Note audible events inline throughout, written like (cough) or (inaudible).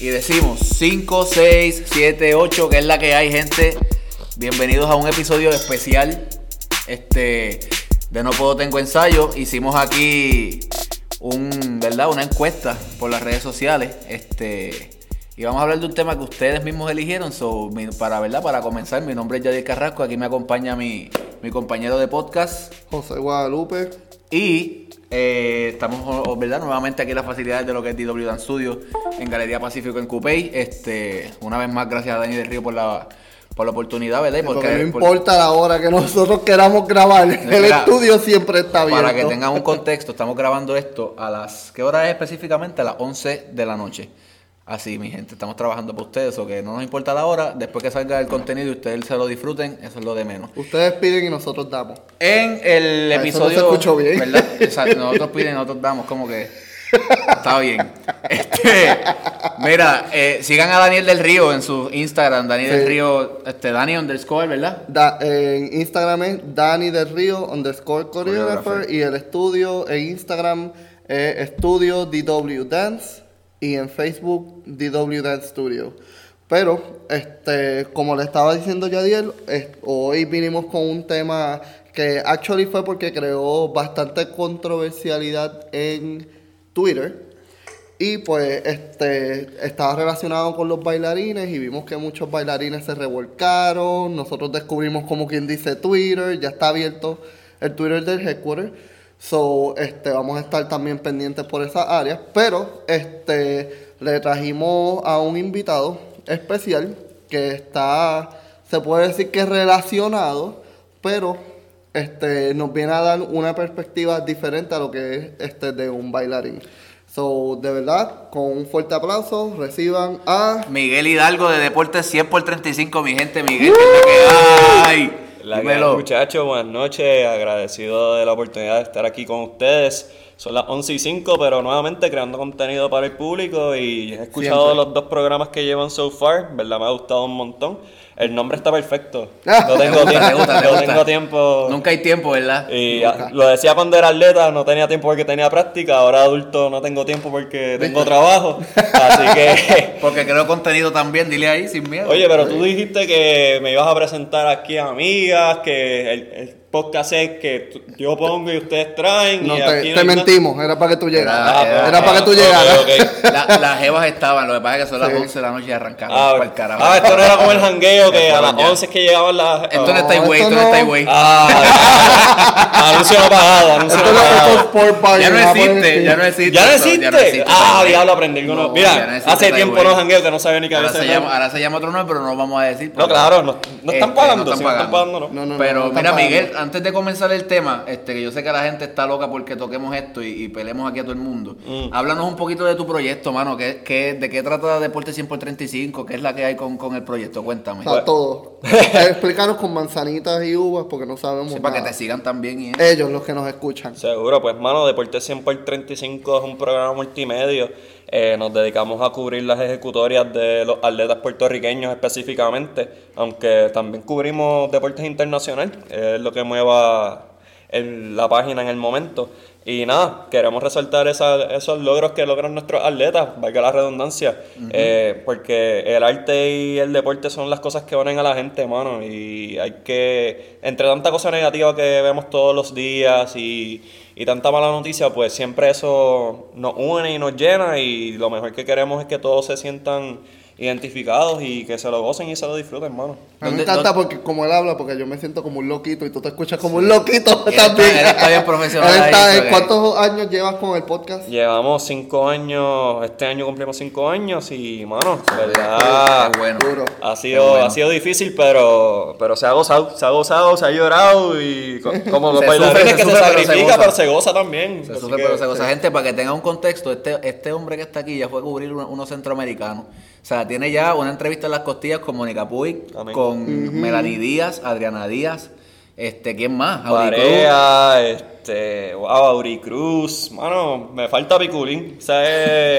y decimos 5, 6, 7, 8, que es la que hay, gente. Bienvenidos a un episodio especial. Este, de No Puedo Tengo Ensayo. Hicimos aquí un, ¿verdad? una encuesta por las redes sociales. Este, y vamos a hablar de un tema que ustedes mismos eligieron. So, mi- para, ¿verdad? para comenzar, mi nombre es Yadier Carrasco. Aquí me acompaña mi, mi compañero de podcast. José Guadalupe. Y eh, estamos ¿verdad? nuevamente aquí en las facilidades de lo que es DW Dan Studio en Galería Pacífico en Cupey. Este, una vez más, gracias a Dani del Río por la, por la oportunidad, ¿verdad? Porque no por- importa la hora que nosotros queramos grabar, el estudio siempre está abierto. Para que tengan un contexto, estamos grabando esto a las. ¿Qué hora es específicamente? A las 11 de la noche. Así, mi gente, estamos trabajando para ustedes, o que no nos importa la hora, después que salga el contenido y ustedes se lo disfruten, eso es lo de menos. Ustedes piden y nosotros damos. En el Ah, eso episodio. no se escuchó bien. ¿verdad? Exacto, nosotros piden, nosotros damos, como que. Está bien. (laughs) Este, mira, eh, sigan a Daniel del Río en su Instagram, Daniel del. Río, este, Dani underscore, ¿verdad? Da- en Instagram es Dani del Río underscore choreographer y el estudio en Instagram es Estudio DW Dance y en Facebook DW Dance Studio. Pero, este, como le estaba diciendo Yadiel, hoy vinimos con un tema que actually fue porque creó bastante controversialidad en Twitter. Y pues este estaba relacionado con los bailarines y vimos que muchos bailarines se revolcaron. Nosotros descubrimos como quien dice Twitter, ya está abierto el Twitter del headquarter. So, este, vamos a estar también pendientes por esa área. Pero este le trajimos a un invitado especial que está, se puede decir que relacionado, pero este, nos viene a dar una perspectiva diferente a lo que es este de un bailarín. So, de verdad, con un fuerte aplauso, reciban a Miguel Hidalgo de Deportes 100 por 35, mi gente, Miguel, que es la que hay. La que muchachos, buenas noches, agradecido de la oportunidad de estar aquí con ustedes. Son las 11 y 5, pero nuevamente creando contenido para el público y he escuchado Siempre. los dos programas que llevan so far, ¿verdad? Me ha gustado un montón. El nombre está perfecto. Ah. No tengo Te gusta, tiempo, te gusta, te no tengo tiempo. Nunca hay tiempo, ¿verdad? Y ah, lo decía cuando era atleta, no tenía tiempo porque tenía práctica, ahora adulto no tengo tiempo porque tengo trabajo. Así que (laughs) Porque creo contenido también, dile ahí, sin miedo. Oye, pero tú dijiste que me ibas a presentar aquí a amigas, que el, el podcast es que yo pongo y ustedes traen. No, y te, aquí no te hay nada. mentimos, era para que tú llegaras. Ah, Era, ah, para que tú llegaras. (laughs) La- las jevas estaban, lo que pasa es que son las Sí. 11 de la noche y arrancamos Ah, para el carajo. ah, esto no era como el jangueo que a las ya. 11 es que llegaban las. Esto no Ah, está güey, esto no no. está güey. Ah, anuncio no pagado, anuncio no no- esto es pagado. Ya no existe, ya no existe. ¿Ya no existe? Ah, diablo, aprendí. No, Mira, no hace tiempo no jangueo que no sabía ni que había Ahora se, llama, nombre. ahora se llama otro nombre, pero no lo vamos a decir. No, claro, no, no están Este, pagando, no están no pagando. no. No, no, no, Pero no mira. Miguel, antes de comenzar el tema, este, que yo sé que la gente está loca porque toquemos esto y, y pelemos aquí a todo el mundo. Mm. Háblanos un poquito de tu proyecto, mano. ¿Qué, qué, ¿De qué trata Deporte 100 por 35? ¿Qué es la que hay con, con el proyecto? Cuéntame. Está todo. Eh, (laughs) Explícanos con manzanitas y uvas porque no sabemos Sí, para que te sigan también. Y, Ellos, los que nos escuchan. Seguro, pues mano, Deporte 100 por 35 es un programa multimedia. Eh, nos dedicamos a cubrir las ejecutorias de los atletas puertorriqueños específicamente, aunque también cubrimos deportes internacionales, es lo que mueva el- la página en el momento. Y nada, queremos resaltar esa- esos logros que logran nuestros atletas, valga la redundancia, eh, porque el arte y el deporte son las cosas que unen a la gente, mano, y hay que, entre tanta cosa negativa que vemos todos los días y, y tanta mala noticia, pues siempre eso nos une y nos llena y lo mejor que queremos es que todos se sientan identificados y que se lo gocen y se lo disfruten, mano. A mí me ¿Dónde- encanta porque como él habla, porque yo me siento como un loquito y tú te escuchas como un loquito Él está- también. él está bien profesional Él está- ahí, porque- ¿Cuántos años llevas con el podcast? Llevamos cinco años, este año cumplimos cinco años y, mano, Qué verdad, bueno. Duro. ha sido, bueno. ha sido difícil, pero, pero se ha gozado, se ha gozado, se ha llorado y co- (laughs) como los bailarines que sufre, se sacrifica, pero se goza también. Se sufre, que- pero se goza. Gente, para que tenga un contexto, este, este hombre que está aquí ya fue a cubrir uno- unos centroamericanos. O sea, tiene ya una entrevista en las costillas con Mónica Puig, Amén. con Melanie Díaz, Adriana Díaz. Este, ¿quién más? Barea, este, wow, Auricruz, mano, me falta Piculín, o sea,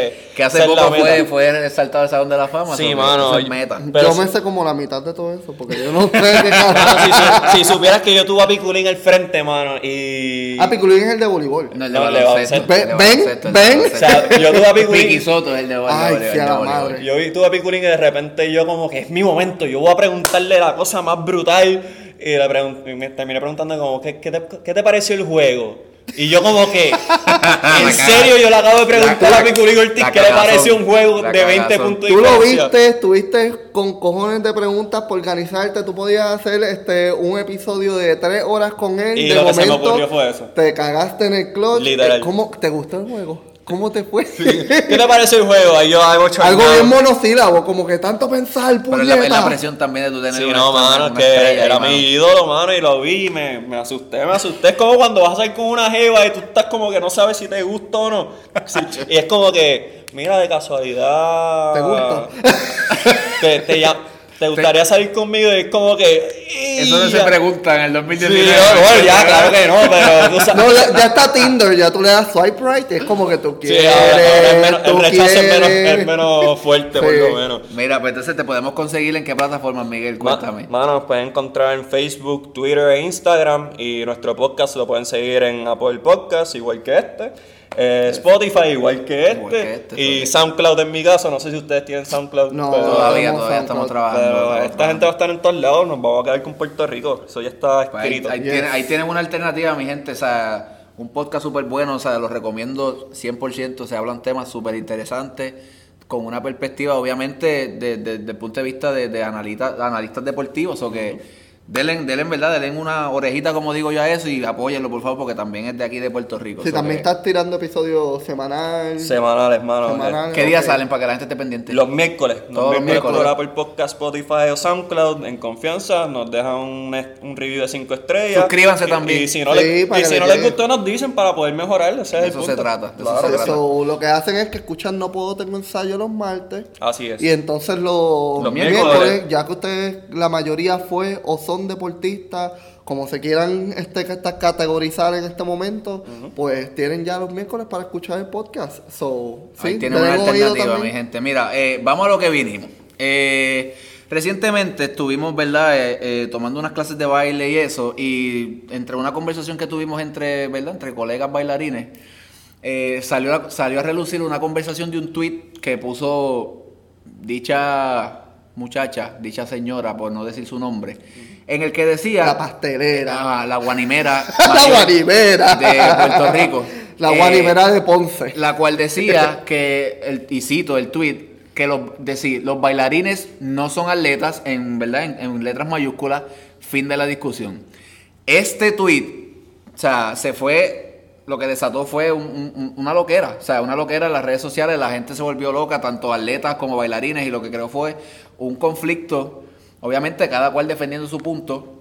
es- (laughs) Que hace poco fue, fue saltado al Salón de la Fama. Sí, mano, es yo- meta. Pero yo sí- me sé como la mitad de todo eso, porque yo no sé qué (laughs) si, su- si supieras que yo tuve a Piculín al frente, mano, y... Ah, Piculín es el de voleibol. No, el No, de baloncesto. de Ven, ven. O sea, yo tuve a Piculín... Vicky Soto es el de Ay, voleibol, de la madre. Yo vi- tuve a Piculín y de repente yo como que es mi momento, yo voy a preguntarle la cosa más brutal y me terminé preguntando como, ¿qué, qué te, qué te pareció el juego? Y yo como que, (laughs) en serio, yo le acabo de preguntar La- a Piculín Ortiz la qué le pareció un juego La de 20 cagazón. puntos de Tú lo viste, estuviste con cojones de preguntas por organizarte. Tú podías hacer este un episodio de tres horas con él. Y de lo que se me momento, ocurrió fue eso. Te cagaste en el clutch. Literal. ¿Cómo te gustó el juego? ¿Cómo te fue? ¿Qué te pareció el juego? Ahí yo hago Algo chornado. bien monosílabo, como que tanto pensar, Pero es la, es la puñeta. presión también de tu tener Sí, una- no, mano, una que era ahí, mi mano. ídolo, mano, y lo vi y me, me asusté, me asusté. Es como cuando vas a salir con una jeva y tú estás como que no sabes si te gusta o no. Sí, y es como que, mira, de casualidad. ¿Te gusta? (laughs) Te, te, te gustaría salir conmigo y es como que. Eso no se pregunta en el Sí, 2019. no, bueno, ya, claro que no, pero tú sabes. No, ya, ya está Tinder, ya tú le das swipe right, es como que tú Sí, quieres. ahora menos- el rechazo es menos, quieres. es menos fuerte, por Sí. lo menos. Mira, pues entonces te podemos conseguir en qué plataforma, Miguel, Ma- cuéntame. Mano, nos pueden encontrar en Facebook, Twitter e Instagram. Y nuestro podcast lo pueden seguir en Apple Podcast, igual que este. Eh, Spotify, igual que este. Igual que este, y. SoundCloud en mi caso. No sé si ustedes tienen SoundCloud. No, pero, todavía, todavía estamos trabajando. pero esta gente va a estar en todos lados. Nos vamos a quedar con Puerto Rico. Eso ya está Pues ahí, escrito. ahí Yes. tienen, ahí tienen una alternativa, mi gente. O sea, un podcast súper bueno. O sea, los recomiendo 100%. Se hablan temas súper interesantes. Con una perspectiva, obviamente, de- de- desde el punto de vista de, de analita- analistas deportivos. O que denle, denle, ¿verdad? Denle una orejita, como digo yo, a eso. Y apóyenlo, por favor, porque también es de aquí de Puerto Rico. Si So también que- estás tirando episodios semanal. Semanales, mano. Semanal. ¿Qué días ok. salen para que la gente esté pendiente? Los miércoles, los Todos los miércoles miércoles. por Apple Podcast, Spotify o SoundCloud en confianza, nos dejan un, un review de 5 estrellas. Suscríbanse Y- también. Y si no, Sí, les, y que si no les gustó, nos dicen para poder mejorar. Ese es el eso se trata, de eso Claro. se trata. So, lo que hacen es que escuchan No Puedo Tengo Ensayo los martes. Así es. Y entonces los, Los miércoles, miércoles. ya que ustedes, la mayoría fue o son deportistas, como se quieran este, categorizar en este momento, pues tienen ya los miércoles para escuchar el podcast. So, Ahí sí, tienen una alternativa, mi gente. Mira, eh, vamos a lo que vinimos. Eh, recientemente estuvimos, ¿verdad?, Eh, tomando unas clases de baile y eso, y entre una conversación que tuvimos entre, ¿verdad?, entre colegas bailarines, salió, a- salió a relucir una conversación de un tweet que puso dicha muchacha, dicha señora, por no decir su nombre, en el que decía... La pastelera. Ah, la guanimera. (laughs) la guanimera. De Puerto Rico. La Eh, guanimera de Ponce. la cual decía (laughs) que, el, y cito el tweet, que los, decir, los bailarines no son atletas, en verdad, en, en letras mayúsculas, fin de la discusión. Este tweet, o sea, se fue, lo que desató fue un- un- una loquera, o sea, una loquera en las redes sociales, la gente se volvió loca, tanto atletas como bailarines, y lo que creo fue un conflicto, obviamente cada cual defendiendo su punto,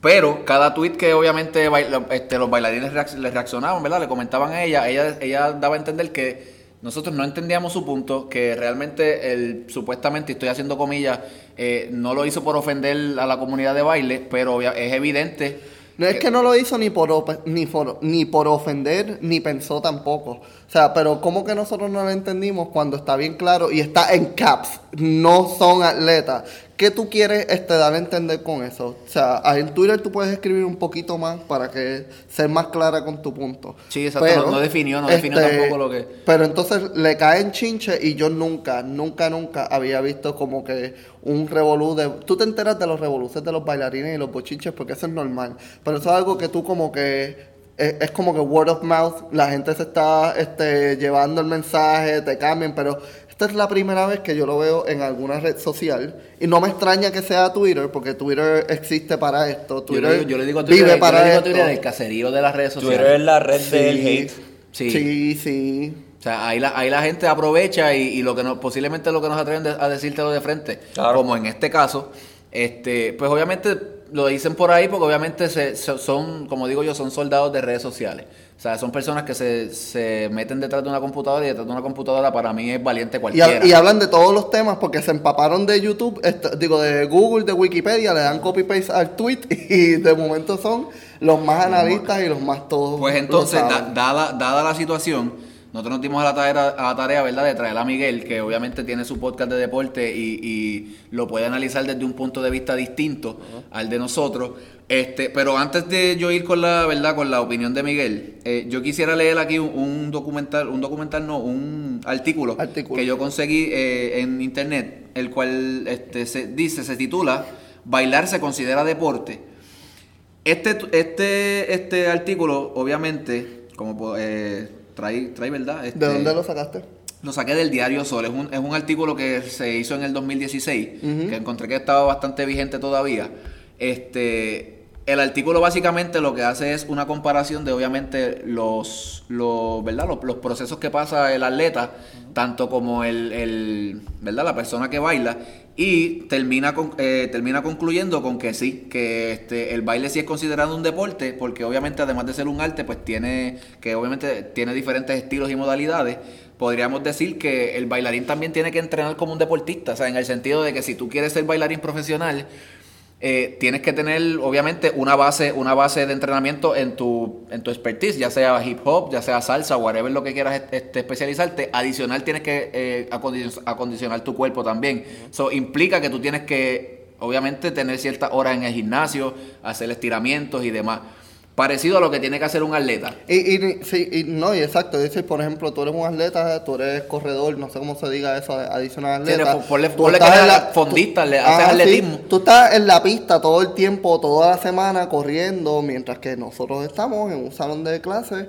pero cada tweet que obviamente baila- este, los bailarines reacc- le reaccionaban, ¿verdad? Le comentaban a ella, ella, ella daba a entender que nosotros no entendíamos su punto, que realmente él supuestamente, estoy haciendo comillas, eh, no lo hizo por ofender a la comunidad de baile, pero es evidente. No es que no lo hizo ni por, ni por, ni por ofender, ni pensó tampoco. O sea, pero ¿cómo que nosotros no lo entendimos cuando está bien claro y está en caps? No son atletas. ¿Qué tú quieres este, dar a entender con eso? O sea, ahí en Twitter tú puedes escribir un poquito más para que ser más clara con tu punto. Sí, exacto, no- no definió, no definió tampoco lo que- Pero entonces le caen chinche y yo nunca, nunca, nunca había visto como que un revolú de... Tú te enteras de los revoluces de los bailarines y los bochinches porque eso es normal. Pero eso es algo que tú como que... Es, es como que word of mouth, la gente se está este, llevando el mensaje, te cambian, pero esta es la primera vez que yo lo veo en alguna red social y no me extraña que sea Twitter porque Twitter existe para esto, Yo Twitter le, digo- yo le digo a Twitter, vive yo para le digo a esto. El caserío de las redes sociales. Twitter es la red Sí. del hate. Sí. sí, sí. O sea, ahí la, ahí la gente aprovecha y, y lo que no, posiblemente lo que nos atreven de- a decírtelo de frente, Claro. como en este caso, este, pues obviamente lo dicen por ahí porque obviamente se, se- son, como digo yo, son soldados de redes sociales. O sea, son personas que se, se meten detrás de una computadora y detrás de una computadora para mí es valiente cualquiera. y hablan de todos los temas porque se empaparon de YouTube, esto- digo, de Google, de Wikipedia, le dan copy-paste al tweet (laughs) y de momento son los más analistas y los más todos. Pues entonces, da- dada, dada la situación, nosotros nos dimos a la tarea, a la tarea, ¿verdad?, de traer a Miguel, que obviamente tiene su podcast de deporte y, y lo puede analizar desde un punto de vista distinto al de nosotros. Este, pero antes de yo ir con la verdad, con la opinión de Miguel, eh, yo quisiera leer aquí un, un documental, un documental no, un artículo, Artículo. que yo conseguí eh, en internet, el cual este, se dice, se titula Bailar se considera deporte. Este, este, este artículo, obviamente, como eh, trae, trae verdad. Este, ¿De dónde lo sacaste? lo saqué del diario Sol. Es un, es un artículo que se hizo en el 2016, que encontré que estaba bastante vigente todavía. Este, el artículo básicamente lo que hace es una comparación de obviamente los, los, ¿verdad? los, los procesos que pasa el atleta, tanto como el, el, ¿verdad? la persona que baila, y termina, con- eh, termina concluyendo con que sí, que este, el baile sí es considerado un deporte, porque obviamente además de ser un arte, pues tiene, que obviamente tiene diferentes estilos y modalidades. Podríamos decir que el bailarín también tiene que entrenar como un deportista, o sea, en el sentido de que si tú quieres ser bailarín profesional, eh, tienes que tener obviamente una base, una base de entrenamiento en tu, en tu expertise, ya sea hip hop, ya sea salsa, whatever lo que quieras este, especializarte. Adicional tienes que eh, acondic- acondicionar tu cuerpo también. Eso implica que tú tienes que obviamente tener ciertas horas en el gimnasio, hacer estiramientos y demás. Parecido a lo que tiene que hacer un atleta. Y, y, sí, y no, y exacto. Decir, por ejemplo, tú eres un atleta, tú eres corredor, no sé cómo se diga eso, adicional atleta. le- ponle- ponle que eres en fondista, tú- le haces Ajá, sí. atletismo. Tú estás en la pista todo el tiempo, toda la semana corriendo, mientras que nosotros estamos en un salón de clases,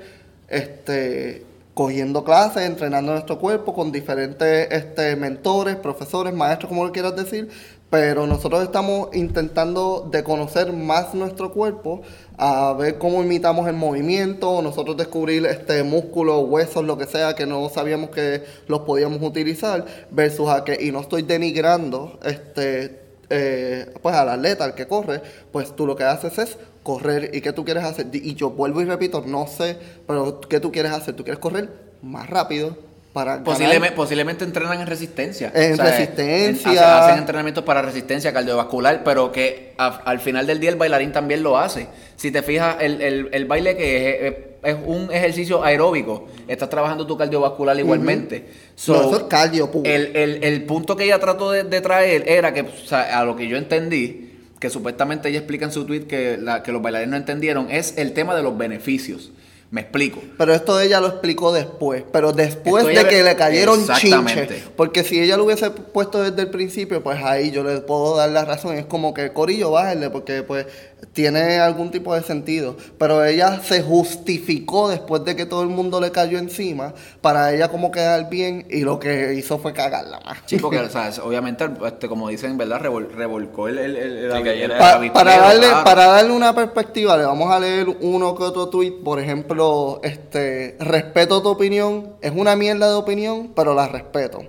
este, cogiendo clases, entrenando nuestro cuerpo con diferentes este, mentores, profesores, maestros, como lo quieras decir, pero nosotros estamos intentando de conocer más nuestro cuerpo, a ver cómo imitamos el movimiento, nosotros descubrir este músculos, huesos, lo que sea, que no sabíamos que los podíamos utilizar, versus a que, y no estoy denigrando, este, eh, pues al atleta, al que corre, pues tú lo que haces es correr. ¿Y qué tú quieres hacer? Y yo vuelvo y repito, no sé, pero ¿qué tú quieres hacer? ¿Tú quieres correr más rápido para? Posiblemente, posiblemente entrenan en resistencia. En eh, resistencia. en- hacen, hacen entrenamientos para resistencia cardiovascular, pero que a- al final del día el bailarín también lo hace. Si te fijas, el, el- el baile que es, es- es un ejercicio aeróbico, estás trabajando tu cardiovascular igualmente. So, No, eso es cardio el, el- el punto que ella trató de, de traer era que, o sea, a lo que yo entendí, que supuestamente ella explica en su tweet que, la, que los bailarines no entendieron, es el tema de los beneficios. Me explico. Pero esto ella lo explicó después, pero después Esto de que le cayeron Exactamente. chinches. Porque si ella lo hubiese puesto desde el principio, pues ahí yo le puedo dar la razón. Es como que Corillo, bájenle, porque pues tiene algún tipo de sentido. Pero ella se justificó después de que todo el mundo le cayó encima, para ella como quedar bien, y lo que hizo fue cagarla más. Sí, porque, o sea, (laughs) obviamente, este, como dicen, ¿verdad? Revol- revolcó el, el, el- el- Sí, que el- llena- el Pa- avispero, para, darle, claro. para darle una perspectiva, le vamos a leer uno que otro tweet. Por ejemplo, este respeto tu opinión. Es una mierda de opinión, pero la respeto.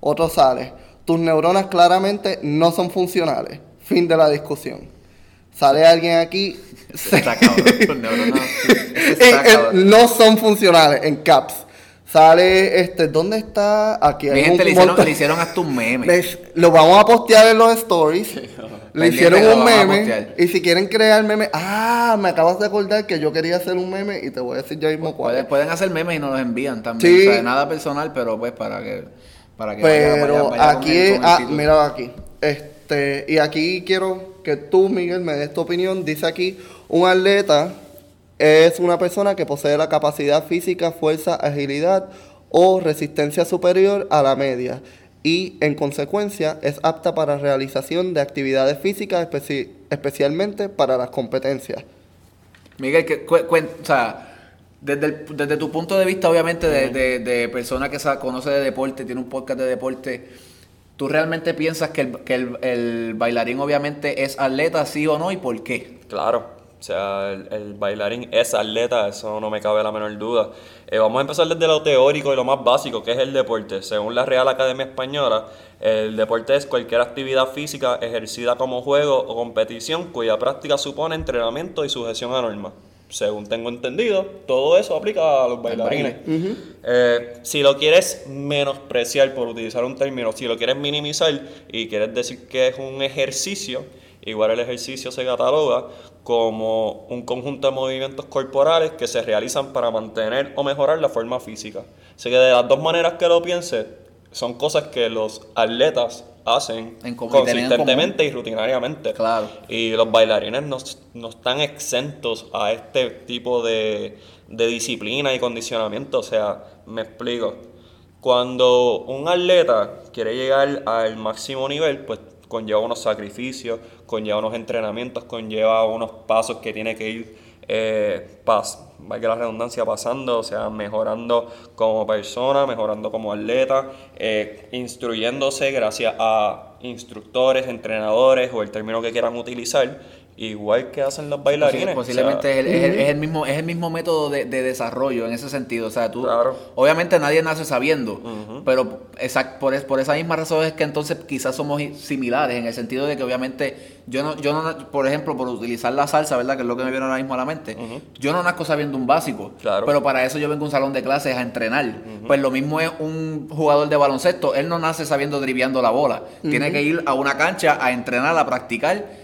Otro sale. Tus neuronas claramente no son funcionales. Fin de la discusión. Sale alguien aquí. Está cabrón, los neuronas. (laughs) Eh, está eh, cabrón. no son funcionales en caps. Sale este, ¿dónde está? Aquí hay gente un le hicieron, montón- le hicieron hasta un meme. (laughs) les- lo vamos a postear en los stories. (laughs) Le hicieron un meme. Y si quieren crear meme. Ah, me acabas de acordar que yo quería hacer un meme y te voy a decir ya mismo cuál. Pueden, hacer memes y nos los envían también. Sí. O sea, nada personal, pero pues para que. Para que Pero vaya- vaya con aquí el Ah, mira aquí. Este, y aquí quiero que tú, Miguel, me des tu opinión. Dice aquí: un atleta es una persona que posee la capacidad física, fuerza, agilidad o resistencia superior a la media y en consecuencia es apta para realización de actividades físicas, especi- especialmente para las competencias. Miguel, que, o sea, desde, el- desde tu punto de vista, obviamente, de, de- de persona que sa- conoce de deporte, tiene un podcast de deporte, ¿tú realmente piensas que, el, que el- el bailarín, obviamente, es atleta, sí o no, y por qué? Claro, o sea, el, el bailarín es atleta, eso no me cabe la menor duda. Eh, vamos a empezar desde lo teórico y lo más básico, que es el deporte. Según la Real Academia Española, el deporte es cualquier actividad física ejercida como juego o competición cuya práctica supone entrenamiento y sujeción a normas. según tengo entendido, todo eso aplica a los bailarines. Eh, si lo quieres menospreciar, por utilizar un término, si lo quieres minimizar y quieres decir que es un ejercicio, igual el ejercicio se cataloga como un conjunto de movimientos corporales que se realizan para mantener o mejorar la forma física. Así que de las dos maneras que lo piense, son cosas que los atletas hacen consistentemente y rutinariamente. Claro. Y los bailarines no, no están exentos a este tipo de, de disciplina y condicionamiento. O sea, me explico. Cuando un atleta quiere llegar al máximo nivel, pues conlleva unos sacrificios, conlleva unos entrenamientos, conlleva unos pasos que tiene que ir eh, pas, valga la redundancia, pasando, o sea, mejorando como persona, mejorando como atleta, eh, instruyéndose gracias a instructores, entrenadores o el término que quieran utilizar, igual que hacen los bailarines. Posiblemente o sea, es, el, es, el, es, el, mismo, es el mismo método de, de, desarrollo en ese sentido. O sea, tú, Claro. obviamente nadie nace sabiendo, pero exact, por, es- por esa misma razón es que entonces quizás somos similares en el sentido de que obviamente yo no, yo no, por ejemplo, por utilizar la salsa, ¿verdad? Que es lo que me viene ahora mismo a la mente, yo no nazco sabiendo un básico, Claro. pero para eso yo vengo a un salón de clases a entrenar. Pues lo mismo es un jugador de baloncesto, él no nace sabiendo driviando la bola, tiene que ir a una cancha a entrenar, a practicar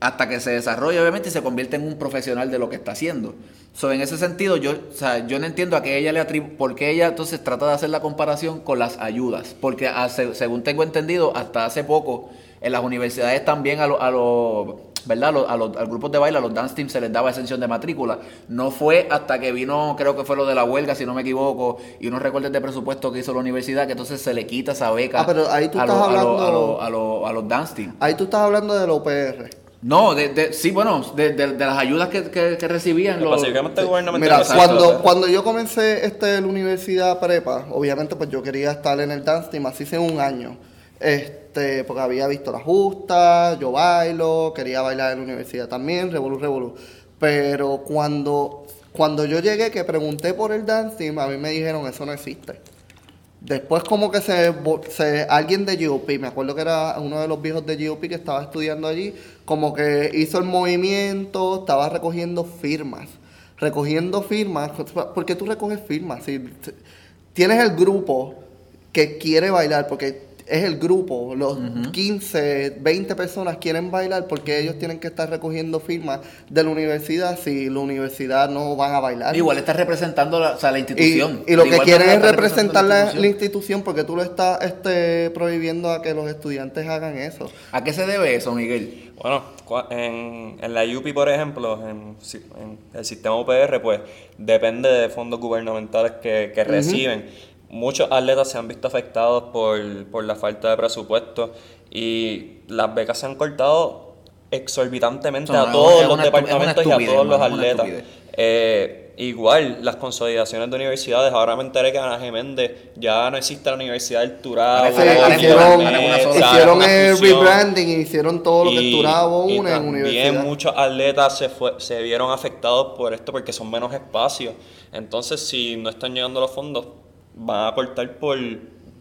hasta que se desarrolle obviamente y se convierte en un profesional de lo que está haciendo. So, en ese sentido, yo, o sea, yo no entiendo a qué ella le atribu por qué ella entonces trata de hacer la comparación con las ayudas. Porque hace- según tengo entendido, hasta hace poco, en las universidades también a los, a los ¿verdad? A los, a los- a los grupos de baile, a los dance teams se les daba exención de matrícula. No fue hasta que vino, creo que fue lo de la huelga, si no me equivoco, y unos recortes de presupuesto que hizo la universidad, que entonces se le quita esa beca Ah, pero ahí tú a, estás los- hablando- a los- a los- dance teams. Ahí tú estás hablando del OPR. No, de, de- sí, bueno, de, de- de las ayudas que, que- que recibían los... Específicamente gubernamental. Mira, exacto, o cuando, sea. cuando yo comencé este, la universidad prepa, obviamente pues yo quería estar en el dance team, así hace un año. Este, porque había visto la justa, yo bailo, quería bailar en la universidad también, revolú, revolú. Pero cuando, cuando yo llegué, que pregunté por el dance team, a mí me dijeron eso no existe. Después como que se, se- alguien de GOP, me acuerdo que era uno de los viejos de GOP que estaba estudiando allí, como que hizo el movimiento, estaba recogiendo firmas. Recogiendo firmas, ¿por qué tú recoges firmas? Si tienes el grupo que quiere bailar, porque es el grupo, los 15, 20 personas quieren bailar porque ellos tienen que estar recogiendo firmas de la universidad si la universidad no van a bailar. Igual está representando la, o sea, la institución. y lo que quieren es representar la, representando la institución porque tú lo estás este, prohibiendo a que los estudiantes hagan eso. ¿A qué se debe eso, Miguel? Bueno, en, en la UPI, por ejemplo, en el sistema UPR, pues depende de fondos gubernamentales que, que reciben. Muchos atletas se han visto afectados por, por la falta de presupuesto y las becas se han cortado exorbitantemente No, a todos los departamentos y a todos los atletas. Eh, igual, las consolidaciones de universidades, ahora me enteré que Ana Geméndez ya no existe la Universidad del Turabo. Hicieron, hicieron el rebranding y hicieron todo lo que Y- Turabo y une en también universidad. muchos atletas se, fue- se vieron afectados por esto porque son menos espacios. Entonces, si no están llegando los fondos, van a cortar por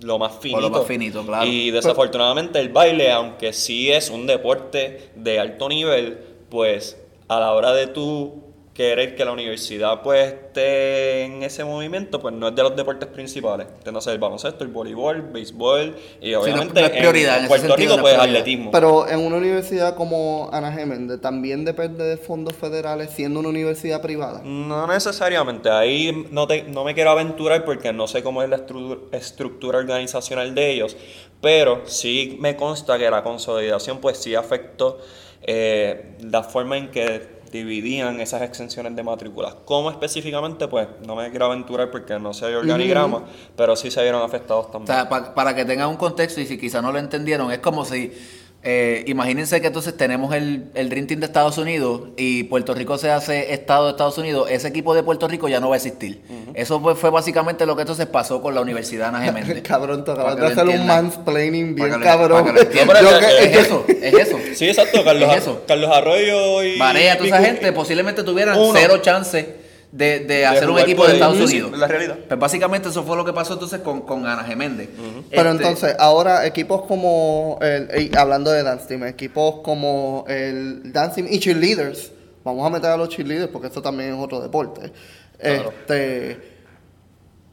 lo más finito. lo más finito, claro. Y desafortunadamente el baile, aunque sí es un deporte de alto nivel, pues a la hora de tú querer que la universidad pues esté en ese movimiento, pues no es de los deportes principales. Entonces el baloncesto, el voleibol, béisbol y no- obviamente no es prioridad, en en Puerto sentido Rico no es pues prioridad. atletismo. Pero en una universidad como Ana Geméndez también depende de fondos federales siendo una universidad privada. No necesariamente, ahí no, te- no me quiero aventurar porque no sé cómo es la estru- estructura organizacional de ellos, pero sí me consta que la consolidación pues sí afectó eh, la forma en que dividían esas exenciones de matrículas. ¿Cómo específicamente? Pues no me quiero aventurar porque no sé de organigrama, pero sí se vieron afectados O también. sea, pa- para que tengan un contexto y si quizá no lo entendieron, es como si, eh, imagínense que entonces tenemos el, el Dream Team de Estados Unidos y Puerto Rico se hace Estado de Estados Unidos, ese equipo de Puerto Rico ya no va a existir. Eso pues fue básicamente lo que entonces pasó con la Universidad Ana Geméndez. (laughs) Cabrón, tú acabas de hacer un mansplaining bien cabrón. para que lo entiendan. (laughs) No, pero Yo es que- que- es eso, es eso. Sí, exacto, Carlos, Es Ar- eso. Carlos Arroyo y... Varea, toda esa gente posiblemente tuvieran Uno. cero chance de, de hacer un equipo de. Estados Unidos. la realidad. Pues básicamente eso fue lo que pasó entonces con, con Ana Geméndez. Pero Este, entonces, ahora equipos como, el, y hablando de Dance Team, equipos como el Dance Team y Cheerleaders, vamos a meter a los cheerleaders porque eso también es otro deporte. Claro. Este,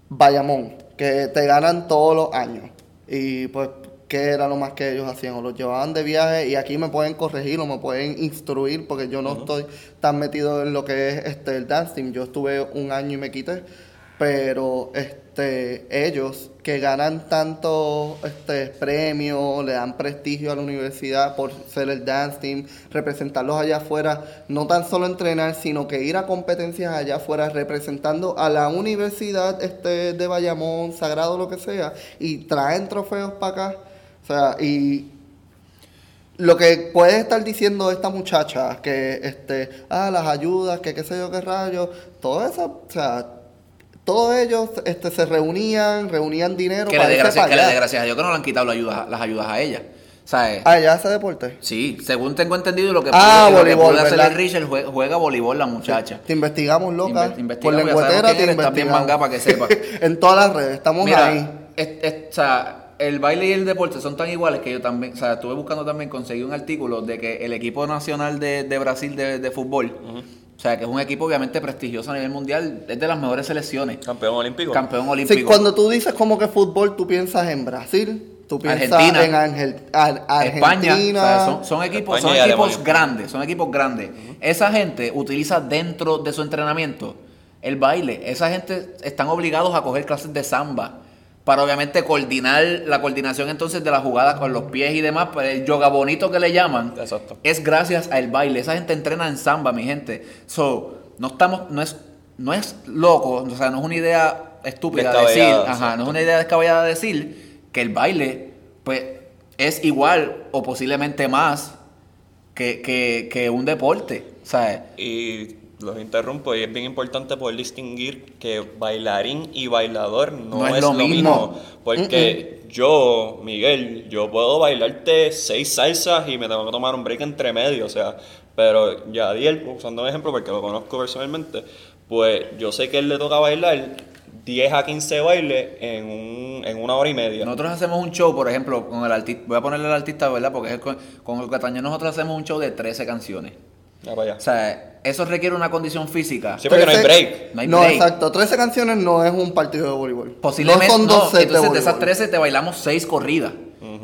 Bayamón, que te ganan todos los años. Y pues, ¿qué era lo más que ellos hacían? O los llevaban de viaje y aquí me pueden corregir o me pueden instruir porque yo no estoy tan metido en lo que es este el dance team. Yo estuve un año y me quité. Pero este ellos que ganan tanto este premios, le dan prestigio a la universidad por ser el dance team, representarlos allá afuera, no tan solo entrenar, sino que ir a competencias allá afuera representando a la universidad este de Bayamón, Sagrado, lo que sea, y traen trofeos para acá. O sea, y lo que puede estar diciendo esta muchacha, que este, ah, las ayudas, que qué sé yo qué rayos, todo eso, o sea, todos ellos este, se reunían, reunían dinero Que le para irse gracias, que le dé gracias a Dios que no le han quitado las ayudas, las ayudas a ella. ¿Sabes? Allá ese deporte. Sí, según tengo entendido lo que Ah, puede, lo que voleibol, puede hacer ¿verdad? el Richard, jue- juega voleibol la muchacha. Te investigamos, loca. Inve- investigamos, Por sabemos te quién está bien investigamos. manga para que sepa. (laughs) en todas las redes, estamos Mira, ahí. es- es- o sea, el baile y el deporte son tan iguales que yo también, o sea, estuve buscando también, conseguí un artículo de que el equipo nacional de, de Brasil de, de fútbol, o sea, que es un equipo obviamente prestigioso a nivel mundial, es de las mejores selecciones, Campeón olímpico. campeón olímpico. Sí, cuando tú dices como que fútbol, tú piensas en Brasil, tú piensas Argentina. en Angel, Ar- España, Argentina. o sea, son, son equipos, España son equipos Alemania. grandes, son equipos grandes. Esa gente utiliza dentro de su entrenamiento el baile. Esa gente están obligados a coger clases de samba para obviamente coordinar la coordinación entonces de la jugada con los pies y demás, pero el yoga bonito que le llaman Exacto. es gracias al baile. Esa gente entrena en samba, mi gente. So, no estamos no es no es loco, o sea, no es una idea estúpida decir, Descabellada, ajá, no es una idea descabellada decir que el baile pues es igual o posiblemente más que, que, que un deporte, ¿sabes? Y los interrumpo y es bien importante poder distinguir que bailarín y bailador no, es, lo mismo. Porque yo, Miguel, yo puedo bailarte seis salsas y me tengo que tomar un break entre medio, o sea, pero Yadiel, usando un ejemplo porque lo conozco personalmente, pues yo sé que él le toca bailar 10 a 15 bailes en, un, en una hora y media. Nosotros hacemos un show, por ejemplo, con el artista, voy a ponerle al artista, ¿verdad? Porque es con, con el Cataño nosotros hacemos un show de 13 canciones. Ya para allá. O sea, eso requiere una condición física. Sí, porque no hay 13 break. No hay No, break. exacto. 13 canciones no es un partido de voleibol. Posiblemente no son dos sets entonces de de esas voleibol. 13 te bailamos 6 corridas.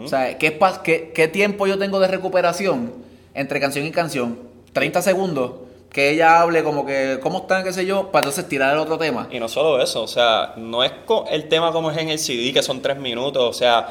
O sea, ¿qué, pas- qué, qué tiempo yo tengo de recuperación entre canción y canción? 30 segundos. Que ella hable como que, ¿cómo están? qué sé yo, para entonces tirar el otro tema. Y no solo eso, o sea, no es el tema como es en el CD, que son tres minutos, o sea,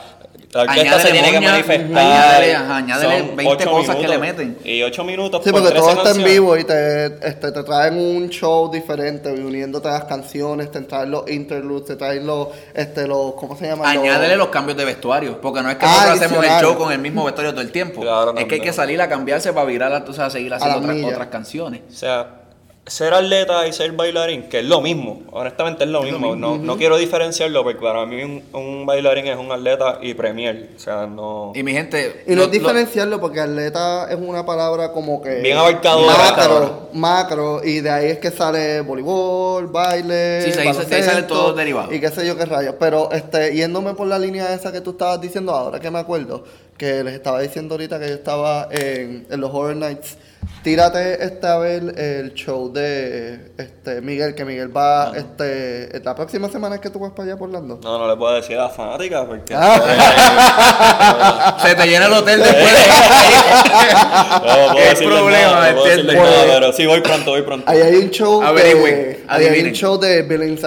Añádele se tiene que moña, manifestar. añádele, ajá, añádele son 20 ocho cosas que le minutos. meten. Y ocho minutos Sí, por porque 13 todo está en vivo y te, este, te traen un show diferente, uniéndote a las canciones, te traen los interludes, te traen los, este, los, ¿cómo se llama? Añádele los cambios de vestuario, porque no es que Ah, nosotros hacemos el show con el mismo vestuario todo el tiempo. Claro, es que hay que salir a cambiarse para virar, a, o sea, seguir haciendo otras, otras canciones. O sea, ser atleta y ser bailarín, que es lo mismo, honestamente es lo mismo. No, no quiero diferenciarlo porque para mí un, un bailarín es un atleta y premier. O sea, no. Y mi gente... Y no lo- es lo- diferenciarlo porque atleta es una palabra como que... Bien abarcadora. Macro, macro, y de ahí es que sale voleibol, baile, Sí, ahí salen baloncesto, todos los derivados. Y qué sé yo qué rayos. Pero este, yéndome por la línea esa que tú estabas diciendo ahora que me acuerdo, que les estaba diciendo ahorita que yo estaba en, en los Horror Nights. Tírate este a ver el show de este Miguel, que Miguel va este la próxima semana es que tú vas para allá por Orlando. No, no le puedo decir a la fanática porque. Ah. (laughs) Se te llena el hotel después de... (laughs) No, puedo (laughs) ¿Qué problema, nada, no nada, pero sí, voy pronto, voy pronto. Ahí hay un show Averigüen, de, ahí hay un show de Billings,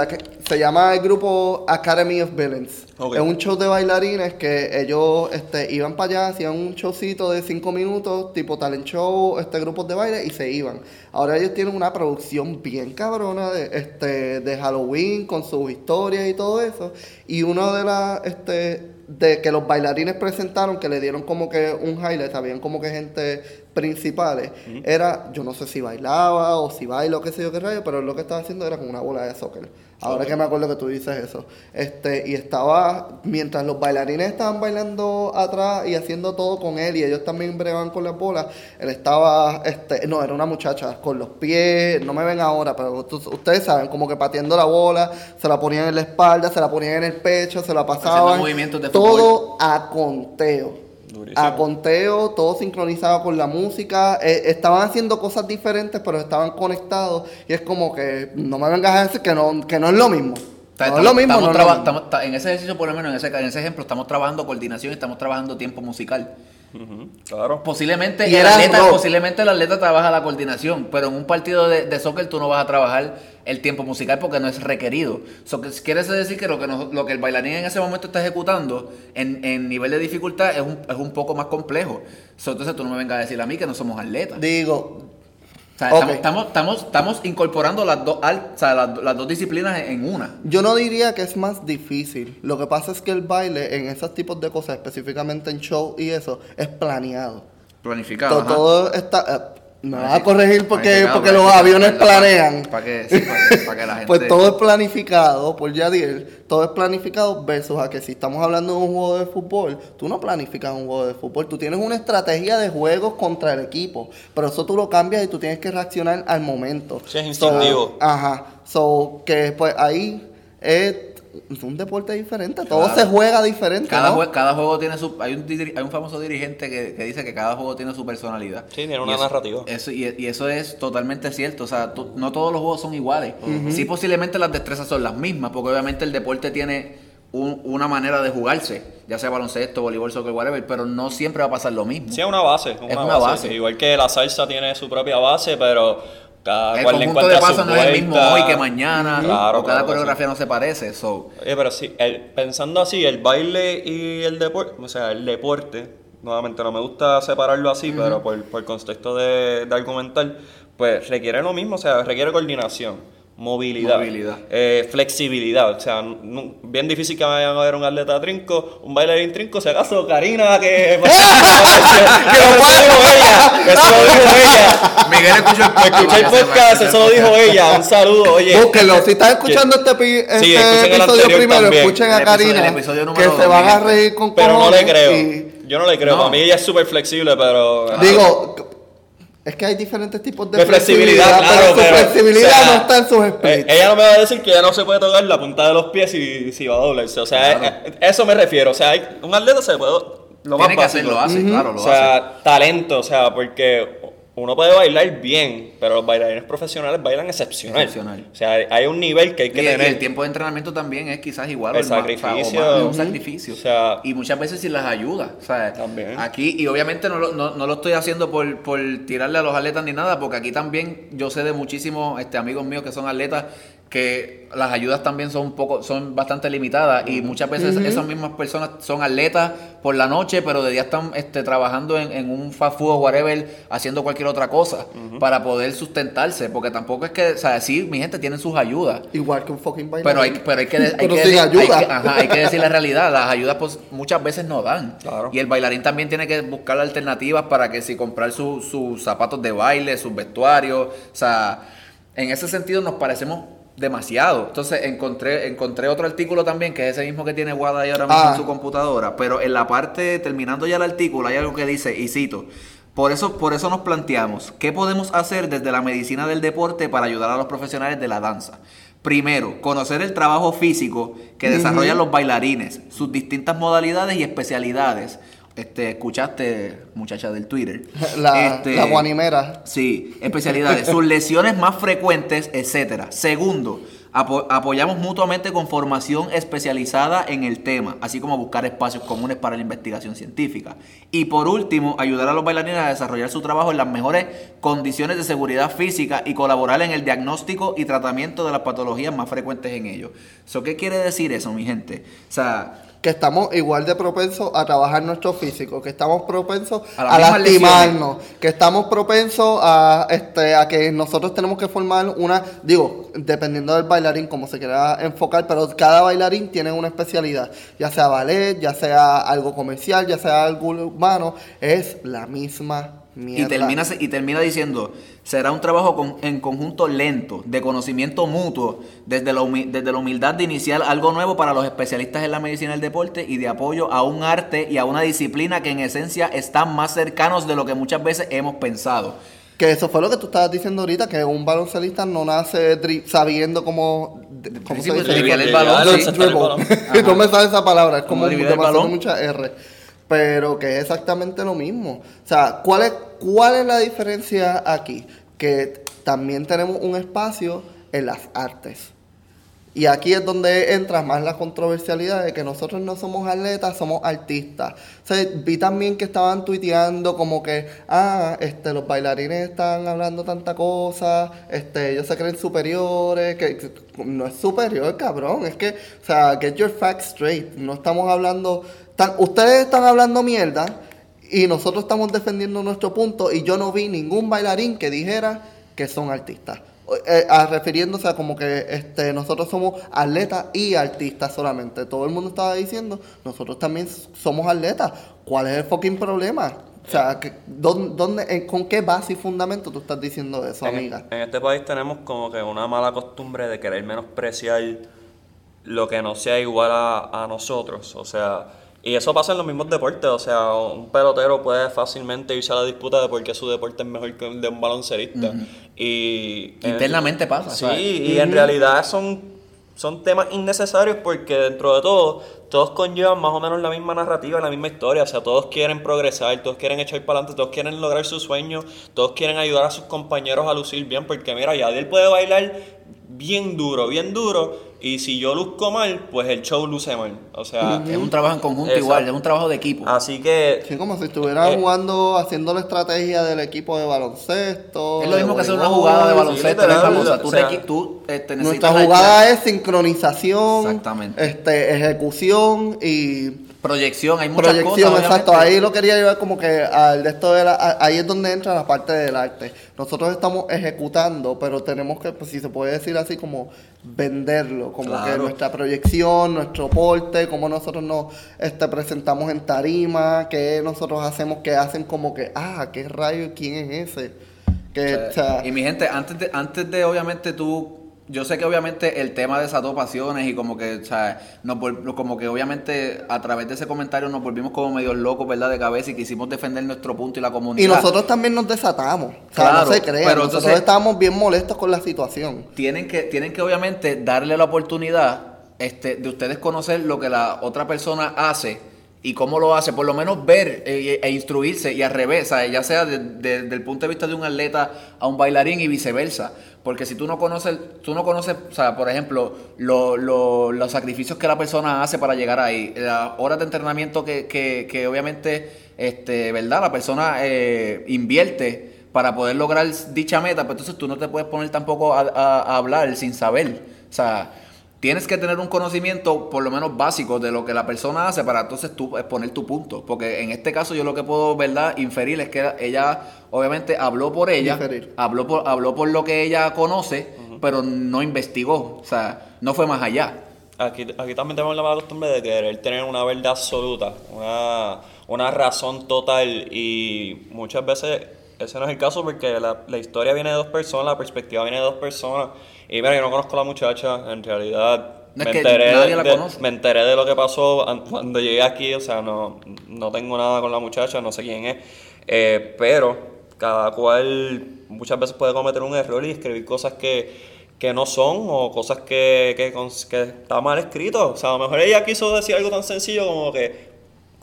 se llama el grupo Academy of Billings. Ok. Es un show de bailarines que ellos este, iban para allá, hacían un showcito de 5 minutos, tipo talent show, este grupos de baile y se iban. Ahora ellos tienen una producción bien cabrona de, este, de Halloween con sus historias y todo eso. Y uno de las este, de que los bailarines presentaron, que le dieron como que un highlight, habían como que gente principales, era, yo no sé si bailaba o si baila o qué sé yo qué rayo, pero lo que estaba haciendo era con una bola de soccer. Ahora que me acuerdo que tú dices eso. Este, y estaba, mientras los bailarines estaban bailando atrás y haciendo todo con él, y ellos también bregaban con las bolas, él estaba, este, no, era una muchacha, con los pies, no me ven ahora, pero ustedes saben, como que pateando la bola, se la ponían en la espalda, se la ponían en el pecho, se la pasaban. movimientos de todo a conteo. Durísimo. a conteo, todo sincronizado con la música. eh, estaban haciendo cosas diferentes, pero estaban conectados. Y es como que no me vengas a decir que no, que no es lo mismo. No estamos- es lo mismo, estamos no es lo mismo. estamos- en ese ejercicio, por lo menos en ese, en ese ejemplo, estamos trabajando coordinación y estamos trabajando tiempo musical. Claro. Posiblemente Y el, atleta, rock. posiblemente el atleta trabaja la coordinación, pero en un partido de, de soccer tú no vas a trabajar el tiempo musical porque no es requerido. So, que quiere decir que lo que, nos- lo que el bailarín en ese momento está ejecutando en, en nivel de dificultad es un, es un poco más complejo. So, entonces tú no me vengas a decir a mí que no somos atletas. Digo, O sea, estamos, estamos, estamos, incorporando las dos, al- o sea, las, las dos disciplinas en una. yo no diría que es más difícil. Lo que pasa es que el baile en esos tipos de cosas, específicamente en show y eso, es planeado. Planificado. To- ajá. todo está. Me vas a corregir porque, porque los aviones planean. Para que, sí, para, para que la (laughs) gente... Pues todo es planificado por Yadiel, todo es planificado versus a que si estamos hablando de un juego de fútbol, tú no planificas un juego de fútbol, tú tienes una estrategia de juegos contra el equipo, pero eso tú lo cambias y tú tienes que reaccionar al momento. Sí, es So, instintivo. ajá, so que pues ahí es un deporte diferente, todo se juega diferente. Cada, ¿no? jue- cada juego tiene su... Hay un, hay un famoso dirigente que, que dice que cada juego tiene su personalidad. Sí, tiene una Y eso- narrativa. Eso, y, y eso es totalmente cierto. O sea, tú- no todos los juegos son iguales. Sí, posiblemente las destrezas son las mismas, porque obviamente el deporte tiene un- una manera de jugarse, ya sea baloncesto, voleibol, soccer, whatever, pero no siempre va a pasar lo mismo. Sí, es una base. Es una base. Igual que la salsa tiene su propia base, pero cada el cual conjunto de pasos no es el mismo hoy que mañana, Claro, o cada claro coreografía no se parece. So, Oye, pero sí, el- pensando así, el baile y el deporte, o sea, el deporte, nuevamente no me gusta separarlo así, pero por, por contexto de, de argumentar, pues requiere lo mismo, o sea, requiere coordinación, movilidad, Movilidad. eh, flexibilidad, o sea, bien difícil que vayan a ver un atleta trinco, un bailarín trinco, si acaso Karina, que... (laughs) que eso (laughs) lo dijo ella, eso lo dijo ella. Miguel escuchó el podcast. Escuché el podcast, eso lo dijo ella, un saludo, oye. Búsquenlo, si estás escuchando este, este Sí, escuchen el episodio primero, también. escuchen a El episodio- Karina, el episodio que se van a reír con Pero no le creo. y- Yo no le creo. No. Para mí ella es súper flexible, pero. Digo, es que hay diferentes tipos de, de flexibilidad, claro, pero su pero, flexibilidad o sea, no está en sus eh, ella no me va a decir que ya no se puede tocar la punta de los pies si, si va a doblarse. O sea, Claro. eh, eh, eso me refiero. O sea, hay- un atleta se puede. Lo más Tiene que hacer, básico. lo hace, claro, lo o sea, talento, o sea, porque uno puede bailar bien, pero los bailarines profesionales bailan excepcional. Excepcional. O sea, hay- un nivel que hay que Y, y tener. el tiempo de entrenamiento también es quizás igual. o El más- o sacrificio. más, es un sacrificio. O sea- y muchas veces sin las ayudas. O sea, También. Aquí, y obviamente no lo, no, no lo estoy haciendo por, por tirarle a los atletas ni nada, porque aquí también yo sé de muchísimos este, amigos míos que son atletas que las ayudas también son un poco, son bastante limitadas y muchas veces esas mismas personas son atletas por la noche, pero de día están este, trabajando en, en un fast food o whatever, haciendo cualquier otra cosa para poder sustentarse, porque tampoco es que, o sea, sí, mi gente tienen sus ayudas, Igual que un fucking bailarín. pero hay, pero hay que, hay (laughs) Pero que decir, ayuda. Hay que, ajá, hay que decir la realidad. Las ayudas pues, muchas veces no dan. Claro. Y el bailarín también tiene que buscar alternativas para que si comprar su- sus zapatos de baile, sus vestuarios. O sea, en ese sentido nos parecemos demasiado. Entonces encontré, encontré otro artículo también, que es ese mismo que tiene Wada ahí ahora mismo Ah. en su computadora. Pero en la parte, terminando ya el artículo, hay algo que dice, y cito. Por eso, por eso nos planteamos, ¿qué podemos hacer desde la medicina del deporte para ayudar a los profesionales de la danza? Primero, conocer el trabajo físico que desarrollan los bailarines, sus distintas modalidades y especialidades. Este, escuchaste, muchacha del Twitter. (laughs) La, Este, la guanimera. Sí, especialidades, sus lesiones más frecuentes, etcétera. Segundo, apo- apoyamos mutuamente con formación especializada en el tema, así como buscar espacios comunes para la investigación científica. Y por último, ayudar a los bailarines a desarrollar su trabajo en las mejores condiciones de seguridad física y colaborar en el diagnóstico y tratamiento de las patologías más frecuentes en ellos. So, ¿Qué quiere decir eso, mi gente? O sea, que estamos igual de propensos a trabajar nuestro físico, que estamos propensos A a, las mismas lastimarnos, que estamos propensos a este a que nosotros tenemos que formar una, digo, dependiendo del bailarín como se quiera enfocar, pero cada bailarín tiene una especialidad, ya sea ballet, ya sea algo comercial, ya sea algo humano, es la misma mierda. Y termina, y termina diciendo, será un trabajo con- en conjunto lento, de conocimiento mutuo, desde la, desde la humildad de iniciar algo nuevo para los especialistas en la medicina del deporte y de apoyo a un arte y a una disciplina que en esencia están más cercanos de lo que muchas veces hemos pensado. Que eso fue lo que tú estabas diciendo ahorita, que un baloncelista no nace dri- sabiendo cómo, cómo Sí, se pues, dice. el balón, sí. el balón. (laughs) no me sale esa palabra, es como ¿Cómo driblar el demasiado balón? mucha R. pero que es exactamente lo mismo. O sea, ¿cuál es, cuál es la diferencia aquí? Que también tenemos un espacio en las artes. Y aquí es donde entra más la controversialidad de que nosotros no somos atletas, somos artistas. O sea, vi también que estaban tuiteando como que, ah, este, los bailarines están hablando tanta cosa, este, ellos se creen superiores, que, no es superior, cabrón. Es que, o sea, get your facts straight. No estamos hablando, tan, ustedes están hablando mierda y nosotros estamos defendiendo nuestro punto y yo no vi ningún bailarín que dijera que son artistas. Eh, a- refiriéndose a como que este, nosotros somos atletas y artistas solamente. Todo el mundo estaba diciendo, nosotros también somos atletas. ¿Cuál es el fucking problema? O sea, que, ¿dónde, dónde- en- ¿con qué base y fundamento tú estás diciendo eso, En, amiga? en este país tenemos como que una mala costumbre de querer menospreciar lo que no sea igual a, a nosotros. O sea, y eso pasa en los mismos deportes. O sea, un pelotero puede fácilmente irse a la disputa de por qué su deporte es mejor que el de un baloncerista. Y Internamente pasa, Sí, ¿sabes? y en realidad son, son temas innecesarios porque dentro de todo, todos conllevan más o menos la misma narrativa, la misma historia. O sea, todos quieren progresar, todos quieren echar para adelante, todos quieren lograr sus sueños, todos quieren ayudar a sus compañeros a lucir bien. Porque mira, Yadiel puede bailar bien duro, bien duro. Y si yo luzco mal, pues el show luce mal. O sea, Es un trabajo en conjunto Exacto. igual, es un trabajo de equipo. así que Sí, como si estuvieran Eh. jugando, haciendo la estrategia del equipo de baloncesto. es lo mismo que hacer una jugada de sí, baloncesto, literal. Tú, o sea, tú este, necesitas Nuestra la- jugada es sincronización, Exactamente. este, ejecución y proyección, hay muchas proyección, cosas. exacto. Ahí lo quería llevar como que al de esto de la, a- ahí es donde entra la parte del arte. Nosotros estamos ejecutando, pero tenemos que, pues, si se puede decir así, como venderlo, como que nuestra proyección, nuestro porte, cómo nosotros nos este, presentamos en tarima, qué nosotros hacemos, que hacen como que, ah, qué rayo, quién es ese. Que, o sea, y mi gente, antes de, antes de obviamente tú, yo sé que obviamente el tema desató pasiones y como que, o sea, nos como que obviamente a través de ese comentario nos volvimos como medio locos, ¿verdad? De cabeza y quisimos defender nuestro punto y la comunidad. y nosotros también nos desatamos. O sea, Claro, no se crean. pero nosotros entonces- estábamos bien molestos con la situación. tienen que, tienen que obviamente darle la oportunidad este, de ustedes conocer lo que la otra persona hace y cómo lo hace, por lo menos ver eh, e, instruirse y al revés, ¿sabes? ya sea de- de- desde el punto de vista de un atleta a un bailarín y viceversa. Porque si tú no conoces, tú no conoces, o sea, por ejemplo, lo- lo- los sacrificios que la persona hace para llegar ahí, las horas de entrenamiento que, que, que obviamente, este, ¿verdad? La persona eh, invierte para poder lograr dicha meta, pues entonces tú no te puedes poner tampoco a- a hablar sin saber. O sea, tienes que tener un conocimiento por lo menos básico de lo que la persona hace para entonces tú exponer tu punto. Porque en este caso yo lo que puedo, ¿verdad? Inferir es que ella obviamente habló por ella, habló por, habló por lo que ella conoce, pero no investigó. O sea, no fue más allá. Aquí, aquí también tenemos la mala costumbre de querer tener una verdad absoluta, una, una razón total y muchas veces ese no es el caso porque la, la historia viene de dos personas, la perspectiva viene de dos personas y mira, yo no conozco a la muchacha, en realidad No es me, que enteré nadie la de, conoce. me enteré de lo que pasó an- cuando llegué aquí, o sea, no, no tengo nada con la muchacha, no sé quién es, eh, pero cada cual muchas veces puede cometer un error y escribir cosas que, que no son o cosas que, que, que está mal escrito. O sea, a lo mejor ella quiso decir algo tan sencillo como que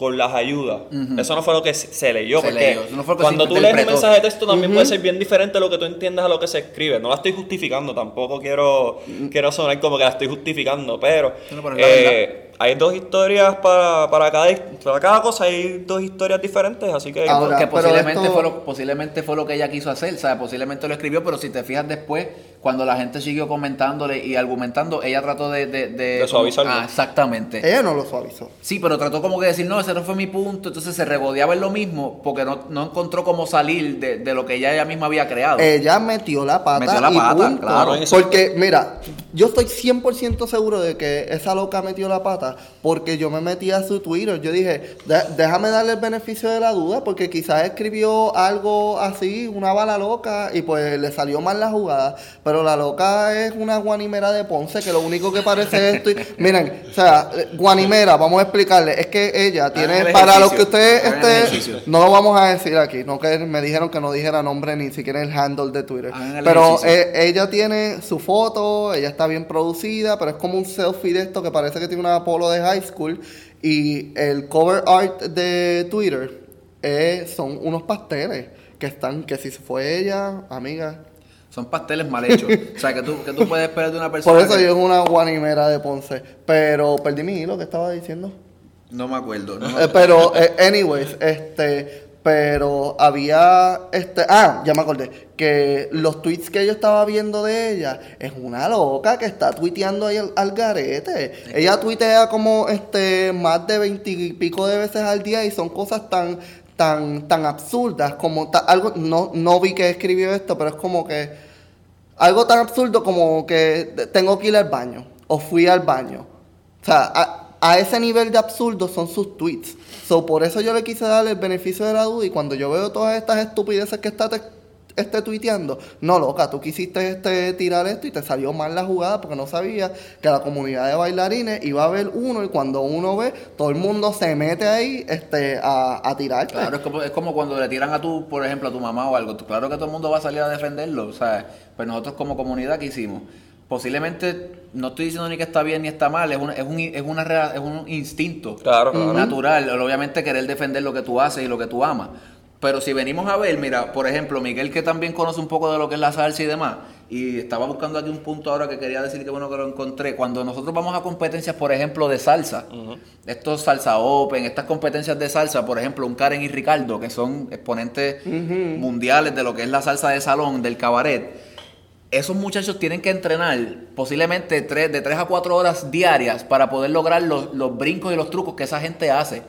con las ayudas. Eso no fue lo que se, leyó. Se porque leyó, no fue cuando tú lees un mensaje de texto también puede ser bien diferente a lo que tú entiendas a lo que se escribe. No la estoy justificando, tampoco quiero, quiero sonar como que la estoy justificando, pero, pero eh, hay dos historias para, para, cada, para cada cosa, hay dos historias diferentes, así que... Ahora, que posiblemente, esto- fue lo, posiblemente fue lo que ella quiso hacer, ¿sabes? Posiblemente lo escribió, pero si te fijas después, cuando la gente siguió comentándole y argumentando, ella trató de... De, De suavizarlo. Ah, exactamente. Ella no lo suavizó. Sí, pero trató como que decir, no, ese no fue mi punto, entonces se regodeaba en lo mismo porque no, no encontró cómo salir de, de lo que ella, ella misma había creado. Ella metió la pata Metió la y pata, punto. claro. Porque, mira, yo estoy 100% seguro de que esa loca metió la pata porque yo me metí a su Twitter. Yo dije, "De- déjame darle el beneficio de la duda porque quizás escribió algo así, una bala loca, y pues le salió mal la jugada. Pero la loca es una guanimera de Ponce que lo único que parece es esto. (laughs) Miren, o sea, guanimera, vamos a explicarle, es que ella tiene, para los que ustedes, ejercicio. no lo vamos a decir aquí, no que me dijeron que no dijera nombre ni siquiera el handle de Twitter. Pero eh, ella tiene su foto, ella está bien producida, pero es como un selfie de esto que parece que tiene una polo de high school. Y el cover art de Twitter eh, son unos pasteles que están, que si se fue ella, amiga. Son pasteles mal hechos. (laughs) o sea, que tú, que tú puedes esperar de una persona. Por eso que- yo es una guanimera de Ponce. Pero perdí mi hilo que estaba diciendo. No me acuerdo. no me- Eh, pero, eh, anyways, este, pero había, este, ah, ya me acordé, que los tweets que yo estaba viendo de ella es una loca que está tuiteando ahí al, al garete. Ella tuitea como, este, más de veintipico de veces al día y son cosas tan, tan, tan absurdas como algo, no, no vi que escribió esto, pero es como que algo tan absurdo como que tengo que ir al baño o fui al baño. O sea, a ese nivel de absurdo son sus tweets. So, por eso yo le quise darle el beneficio de la duda y cuando yo veo todas estas estupideces que está esté tuiteando, no loca, tú quisiste este, tirar esto y te salió mal la jugada porque no sabías que la comunidad de bailarines iba a haber uno y cuando uno ve, todo el mundo se mete ahí este, a, a tirarte. Claro, es como, es como cuando le tiran a tu, por ejemplo, a tu mamá o algo. Claro que todo el mundo va a salir a defenderlo, o sea, pues nosotros como comunidad, ¿qué hicimos? Posiblemente, no estoy diciendo ni que está bien ni está mal, es, una, es, un, es, una, es un instinto Claro, claro. natural, obviamente querer defender lo que tú haces y lo que tú amas. Pero si venimos a ver, mira, por ejemplo, Miguel que también conoce un poco de lo que es la salsa y demás, y estaba buscando aquí un punto ahora que quería decir que bueno que lo encontré. Cuando nosotros vamos a competencias, por ejemplo, de salsa, estos salsa open, estas competencias de salsa, por ejemplo, un Karen y Ricardo, que son exponentes mundiales de lo que es la salsa de salón, del cabaret, esos muchachos tienen que entrenar posiblemente tres, de 3 a 4 horas diarias para poder lograr los, los brincos y los trucos que esa gente hace.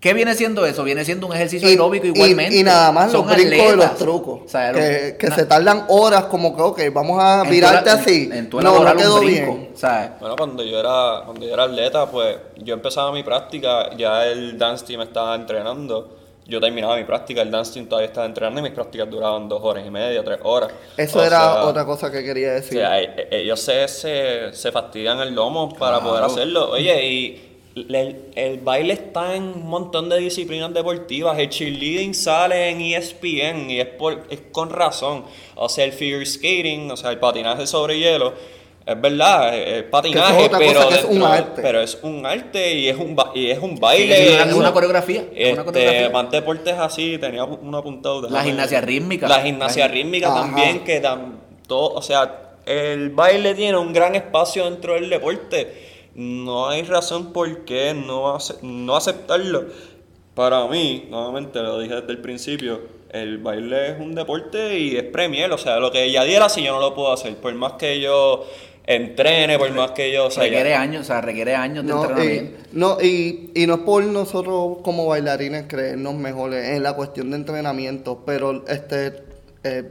¿Qué viene siendo eso? Viene siendo un ejercicio aeróbico igualmente. y nada más Son los brincos y los atletas. trucos. O sea, que se tardan horas como que, ok, vamos a en virarte en- así. En, tu no, quedó bien. ¿sabes? Bueno, cuando yo era cuando yo era atleta, pues yo empezaba mi práctica, ya el dance team estaba entrenando. Yo terminaba mi práctica, el team todavía estaba entrenando y mis prácticas duraban dos horas y media, tres horas. Eso O era sea, otra cosa que quería o decir. sea, e- e- ellos se, se, se fastidian el lomo para Claro. poder hacerlo. Oye, y el, el baile está en un montón de disciplinas deportivas. El cheerleading sale en ESPN y es, por, es con razón. O sea, el figure skating, o sea, el patinaje sobre hielo. Es verdad, es, patinaje, es pero, es un arte. pero es un arte y es un, ba- y es un baile. es una- coreografía, es una Este, coreografía. más deportes así, tenía un apuntado. La gimnasia rítmica. La gimnasia La- rítmica Ajá. también, que dan todo, o sea, el baile tiene un gran espacio dentro del deporte. No hay razón por qué no, ace- no aceptarlo. Para mí, nuevamente lo dije desde el principio, el baile es un deporte y es premier. O sea, lo que ella diera, si yo no lo puedo hacer, por más que yo entrene, por más que yo. O sea, requiere ya- años, o sea, requiere años de No, entrenamiento. y, no, y, y no es por nosotros como bailarines creernos mejores en la cuestión de entrenamiento, pero este eh,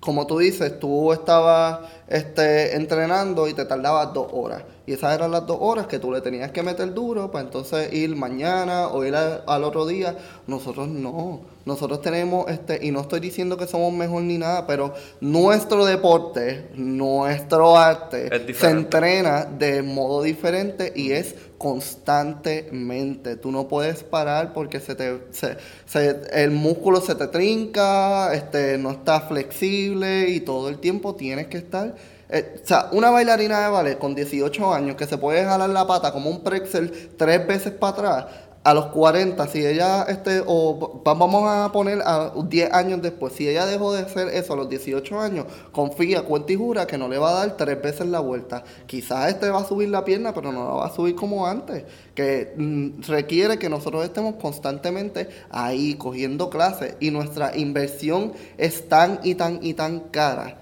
como tú dices, tú estabas este, entrenando y te tardabas dos horas. Y esas eran las dos horas que tú le tenías que meter duro para entonces ir mañana o ir a- al otro día. Nosotros no. Nosotros tenemos, este, y no estoy diciendo que somos mejor ni nada, pero nuestro deporte, nuestro arte, se entrena de modo diferente y es constantemente. Tú no puedes parar porque se te, se- se- el músculo se te trinca, este, no está flexible y todo el tiempo tienes que estar. Eh, o sea, una bailarina de ballet con 18 años que se puede jalar la pata como un pretzel tres veces para atrás. A los 40, si ella, este, o va- vamos a poner a 10 años después, si ella dejó de hacer eso a los 18 años, confía, cuenta y jura que no le va a dar tres veces la vuelta. Quizás este va a subir la pierna, pero no la va a subir como antes. Que mm, requiere que nosotros estemos constantemente ahí cogiendo clases y nuestra inversión es tan y tan y tan cara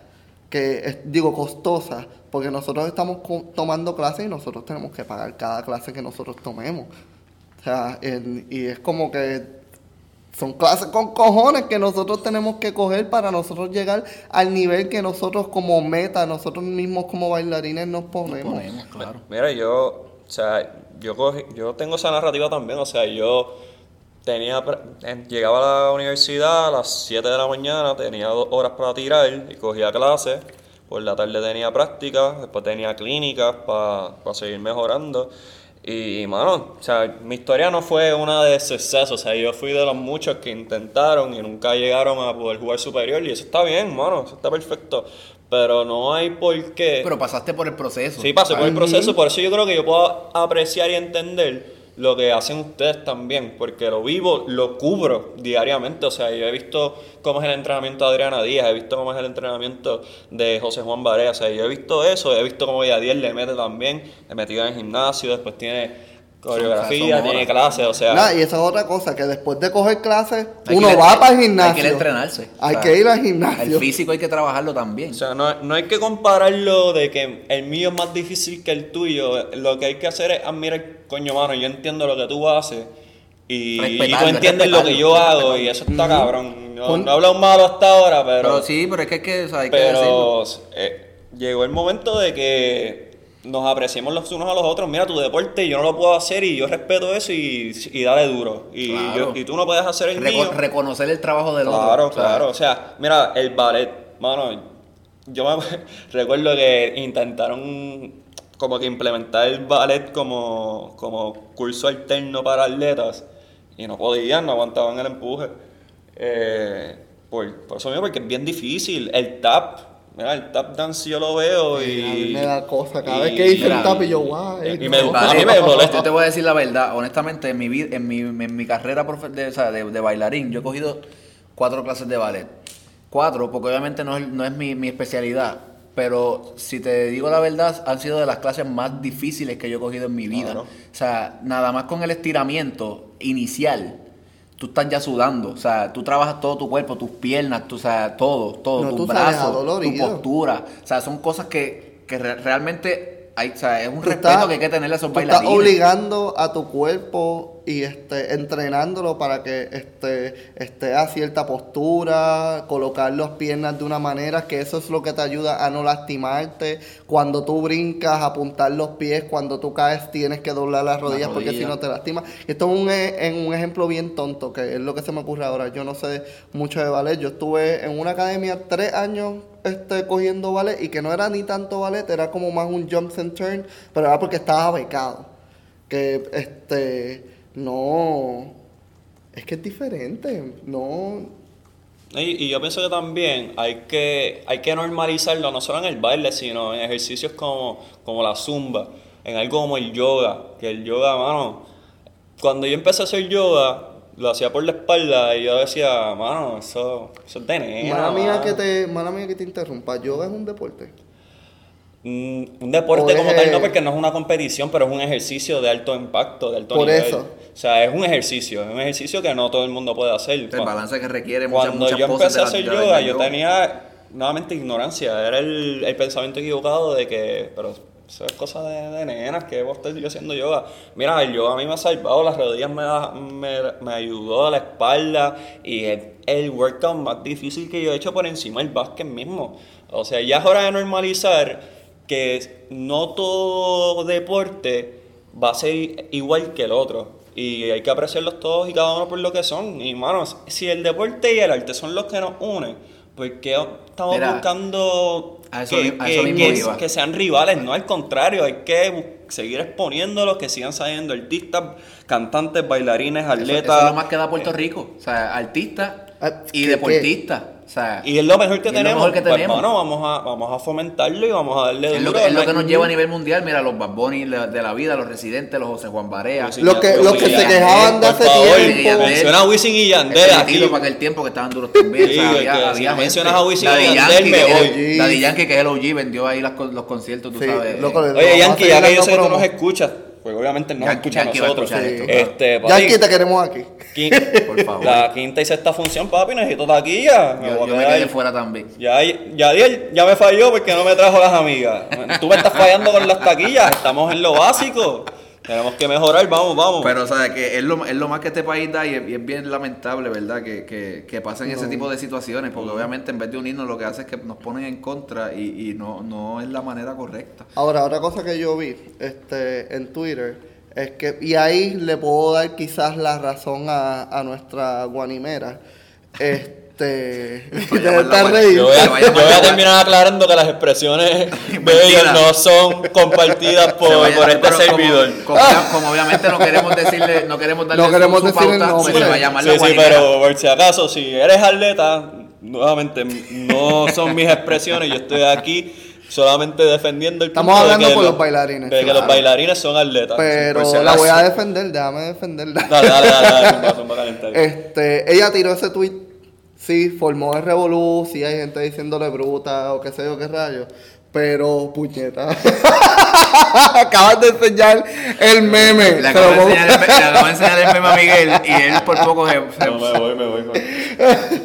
que es- digo costosa porque nosotros estamos tomando clases y nosotros tenemos que pagar cada clase que nosotros tomemos. O sea, en- y es como que son clases con cojones que nosotros tenemos que coger para nosotros llegar al nivel que nosotros como meta, nosotros mismos como bailarines nos ponemos. Ponemos, claro. Mira, yo, o sea, yo, cogí- yo tengo esa narrativa también, o sea, yo tenía, llegaba a la universidad a las 7 de la mañana, tenía dos horas para tirar y cogía clases, por la tarde tenía prácticas, después tenía clínicas para seguir mejorando. Y, mano, o sea, mi historia no fue una de suceso, o sea, yo fui de los muchos que intentaron y nunca llegaron a poder jugar superior y eso está bien, mano, eso está perfecto, pero no hay por qué... Pero pasaste por el proceso. Sí, pasé por el proceso, por eso yo creo que yo puedo apreciar y entender lo que hacen ustedes también, porque lo vivo, lo cubro diariamente. O sea, yo he visto cómo es el entrenamiento de Adriana Díaz, he visto cómo es el entrenamiento de José Juan Barea. O sea, yo he visto eso, he visto cómo Yadiel le mete también, le metido en el gimnasio, después tiene coreografía, tiene clases, o sea. Nah, y esa es otra cosa, que después de coger clases, Hay que uno ir- va para el Hay gimnasio. que ir a entrenarse. Hay O sea, que ir al El gimnasio. físico hay que trabajarlo también. O sea, no, no hay que compararlo de que el mío es más difícil que el tuyo. Lo que hay que hacer es admirar, coño, mano, yo entiendo lo que tú haces. Y, tú entiendes lo que yo hago y eso está cabrón. No, no he hablado malo hasta ahora, pero, pero sí, pero es que, es que o sea, hay que decirlo. pero eh, llegó el momento de que nos apreciemos los unos a los otros. Mira, tu deporte yo no lo puedo hacer y yo respeto eso y, y dale duro. Y, Claro. yo- y tú no puedes hacer el Reco- mío. reconocer el trabajo del otro. Claro, claro. O sea, mira, el ballet, mano, yo me (laughs) recuerdo que intentaron como que implementar el ballet como, como curso alterno para atletas y no podían, no aguantaban el empuje. Eh, por, por eso mismo, porque es bien difícil. El tap, mira, el tap dance yo lo veo y... A mí me da cosa. Cada y- vez que hice mira, un tap y yo, guau. y eh, me- no. a mí me Yo molesta. te voy a decir la verdad, honestamente, en mi, vid- en mi, en mi carrera profe- de, o sea, de- de bailarín, yo he cogido cuatro clases de ballet. Cuatro, porque obviamente no es, no es mi, mi especialidad. Pero si te digo la verdad, han sido de las clases más difíciles que yo he cogido en mi vida. Claro. O sea, nada más con el estiramiento inicial, tú estás ya sudando. O sea, tú trabajas todo tu cuerpo, tus piernas, tu, o sea, todo, todo, No, tus tú brazos, tu postura. O sea, son cosas que, que re- realmente hay, o sea, es un Tú respeto estás- que hay que tenerle a esos tú estás obligando a tu cuerpo y este, entrenándolo para que este, esté a cierta postura, colocar las piernas de una manera que eso es lo que te ayuda a no lastimarte. Cuando tú brincas, apuntar los pies, cuando tú caes tienes que doblar las rodillas porque rodilla. si no te lastimas. Esto es un, e- en un ejemplo bien tonto, que es lo que se me ocurre ahora. Yo no sé mucho de ballet. Yo estuve en una academia tres años este, cogiendo ballet y que no era ni tanto ballet, era como más un jumps and turn, pero era porque estaba becado. Que este no es que es diferente, no Y, y yo pienso que también hay que, hay que normalizarlo, no solo en el baile, sino en ejercicios como, como la zumba, en algo como el yoga, que el yoga, mano, cuando yo empecé a hacer yoga, lo hacía por la espalda y yo decía, mano, eso, eso es de nena, mala mía mano". que te mala mía que te interrumpa, yoga es un deporte. Mm, un deporte O como es, tal no, porque no es una competición, pero es un ejercicio de alto impacto, de alto Por nivel. eso. O sea, es un ejercicio, es un ejercicio que no todo el mundo puede hacer. El balance que requiere muchas, Cuando muchas yo empecé a hacer yoga, yo tenía nuevamente ignorancia. Era el, el pensamiento equivocado de que, pero eso es cosa de, de nenas, que vos estás yo haciendo yoga. Mira, el yoga a mí me ha salvado, las rodillas me, da- me, me ayudó, la espalda y el, el workout más difícil que yo he hecho por encima del básquet mismo. O sea, ya es hora de normalizar que no todo deporte va a ser igual que el otro. Y hay que apreciarlos todos y cada uno por lo que son. Y, manos, si el deporte y el arte son los que nos unen, ¿por qué estamos Mira, buscando eso que, que- sean rivales? No, al contrario, hay que seguir exponiéndolos, que sigan saliendo artistas, cantantes, bailarines, atletas. eso es lo más que da Puerto Rico. O sea, artista Ah, y ¿qué- deportista. O sea, Y es lo mejor que tenemos. mejor que Pues, tenemos. hermano, vamos a, vamos a fomentarlo y vamos a darle es lo, duro. que, es lo que nos lleva a nivel mundial. Mira, los Bad Bunny de, la vida, los residentes, los José Juan Barea. Los que, los que se quejaban de hace tiempo. Menciona a Wisin y Yandel aquí. para aquel tiempo que estaban duros también. Sí, o sea, que había, si había gente. mencionas a Wisin y Yandel, Yankee, me que voy. es el- Daddy Yankee, que es el OG, vendió ahí las los conciertos, tú Sí, sabes. loco, Oye, Yankee, ya que yo sé que tú nos escuchas, pues obviamente Yankee- escucha a Yankee va a nosotros. esto, este, papi, Yankee te queremos aquí. (laughs) Por favor. La quinta y sexta función, papi, necesito taquilla. Me yo, voy a yo me quedé fuera también. Ya, ya, ya me falló porque no me trajo las amigas. Tú me estás fallando con las taquillas, estamos en lo básico. Tenemos que mejorar, vamos, vamos. Pero, o sea, que es lo, es lo más que este país da y es, y es bien lamentable, ¿verdad? Que, que, que pasen ese tipo de situaciones, porque obviamente en vez de unirnos lo que hace es que nos ponen en contra y, y no, no es la manera correcta. Ahora, otra cosa que yo vi este, en Twitter es que, y ahí le puedo dar quizás la razón a, a nuestra guanimera. Este. Llamarla estar reír. yo voy, a, Vaya, yo voy a vaya. terminar aclarando que las expresiones (laughs) de ellos Mentira. no son compartidas por, por este pero como- servidor. Como, como obviamente no queremos decirle, no queremos darle No queremos su, su pauta, pues se va a llamar la Sí, sí, pero por si acaso, si eres atleta, nuevamente, no son mis expresiones, yo estoy aquí solamente defendiendo el Estamos punto de hablando que por los- los bailarines, De que claro. los bailarines son atletas. Pero por si la voy a defender, déjame defenderla. Dale, dale, dale, dale, (laughs) zumba, zumba caliente. Este, ella tiró ese tweet, sí, formó el revolú, sí hay gente diciéndole bruta o qué sé yo qué rayo, pero puñeta. (laughs) Acabas de enseñar el meme. Le Se lo acabo, de enseñar el, me- le acabo de enseñar el meme a Miguel y él por poco se, No, me voy, me voy.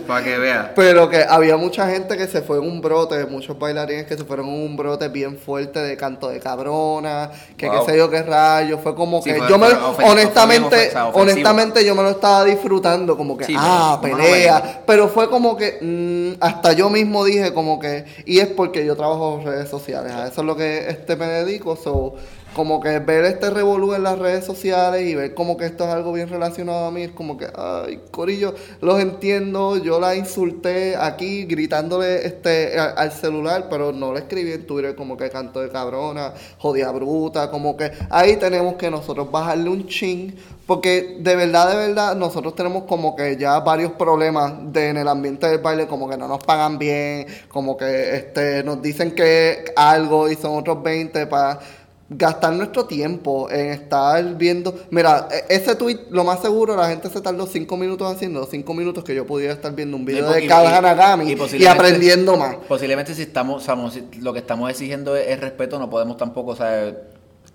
para que vea. Pero que había mucha gente que se fue en un brote, muchos bailarines que se fueron en un brote bien fuerte de canto de cabrona, que Wow. qué sé yo qué rayo, fue como Sí, que fue- yo me honestamente, honestamente yo me lo estaba disfrutando como que Sí, ah, pero pelea, pero fue como que mm, hasta yo mismo dije como que y es porque yo trabajo en sociales, a eso es lo que este me dedico, so como que ver este revolú en las redes sociales y ver como que esto es algo bien relacionado a mí, es como que, ay, Corillo, los entiendo, yo la insulté aquí gritándole este al celular, pero no le escribí en Twitter como que canto de cabrona, jodida bruta, como que ahí tenemos que nosotros bajarle un ching, porque de verdad, de verdad, nosotros tenemos como que ya varios problemas de, en el ambiente del baile, como que no nos pagan bien, como que este nos dicen que algo y son otros 20 para gastar nuestro tiempo en estar viendo. Mira, e- ese tweet, lo más seguro, la gente se tardó cinco minutos haciendo, cinco minutos que yo pudiera estar viendo un video Y- de y- Hanagami y aprendiendo más. Posiblemente si estamos, si lo que estamos exigiendo es, es respeto, no podemos tampoco, o sea,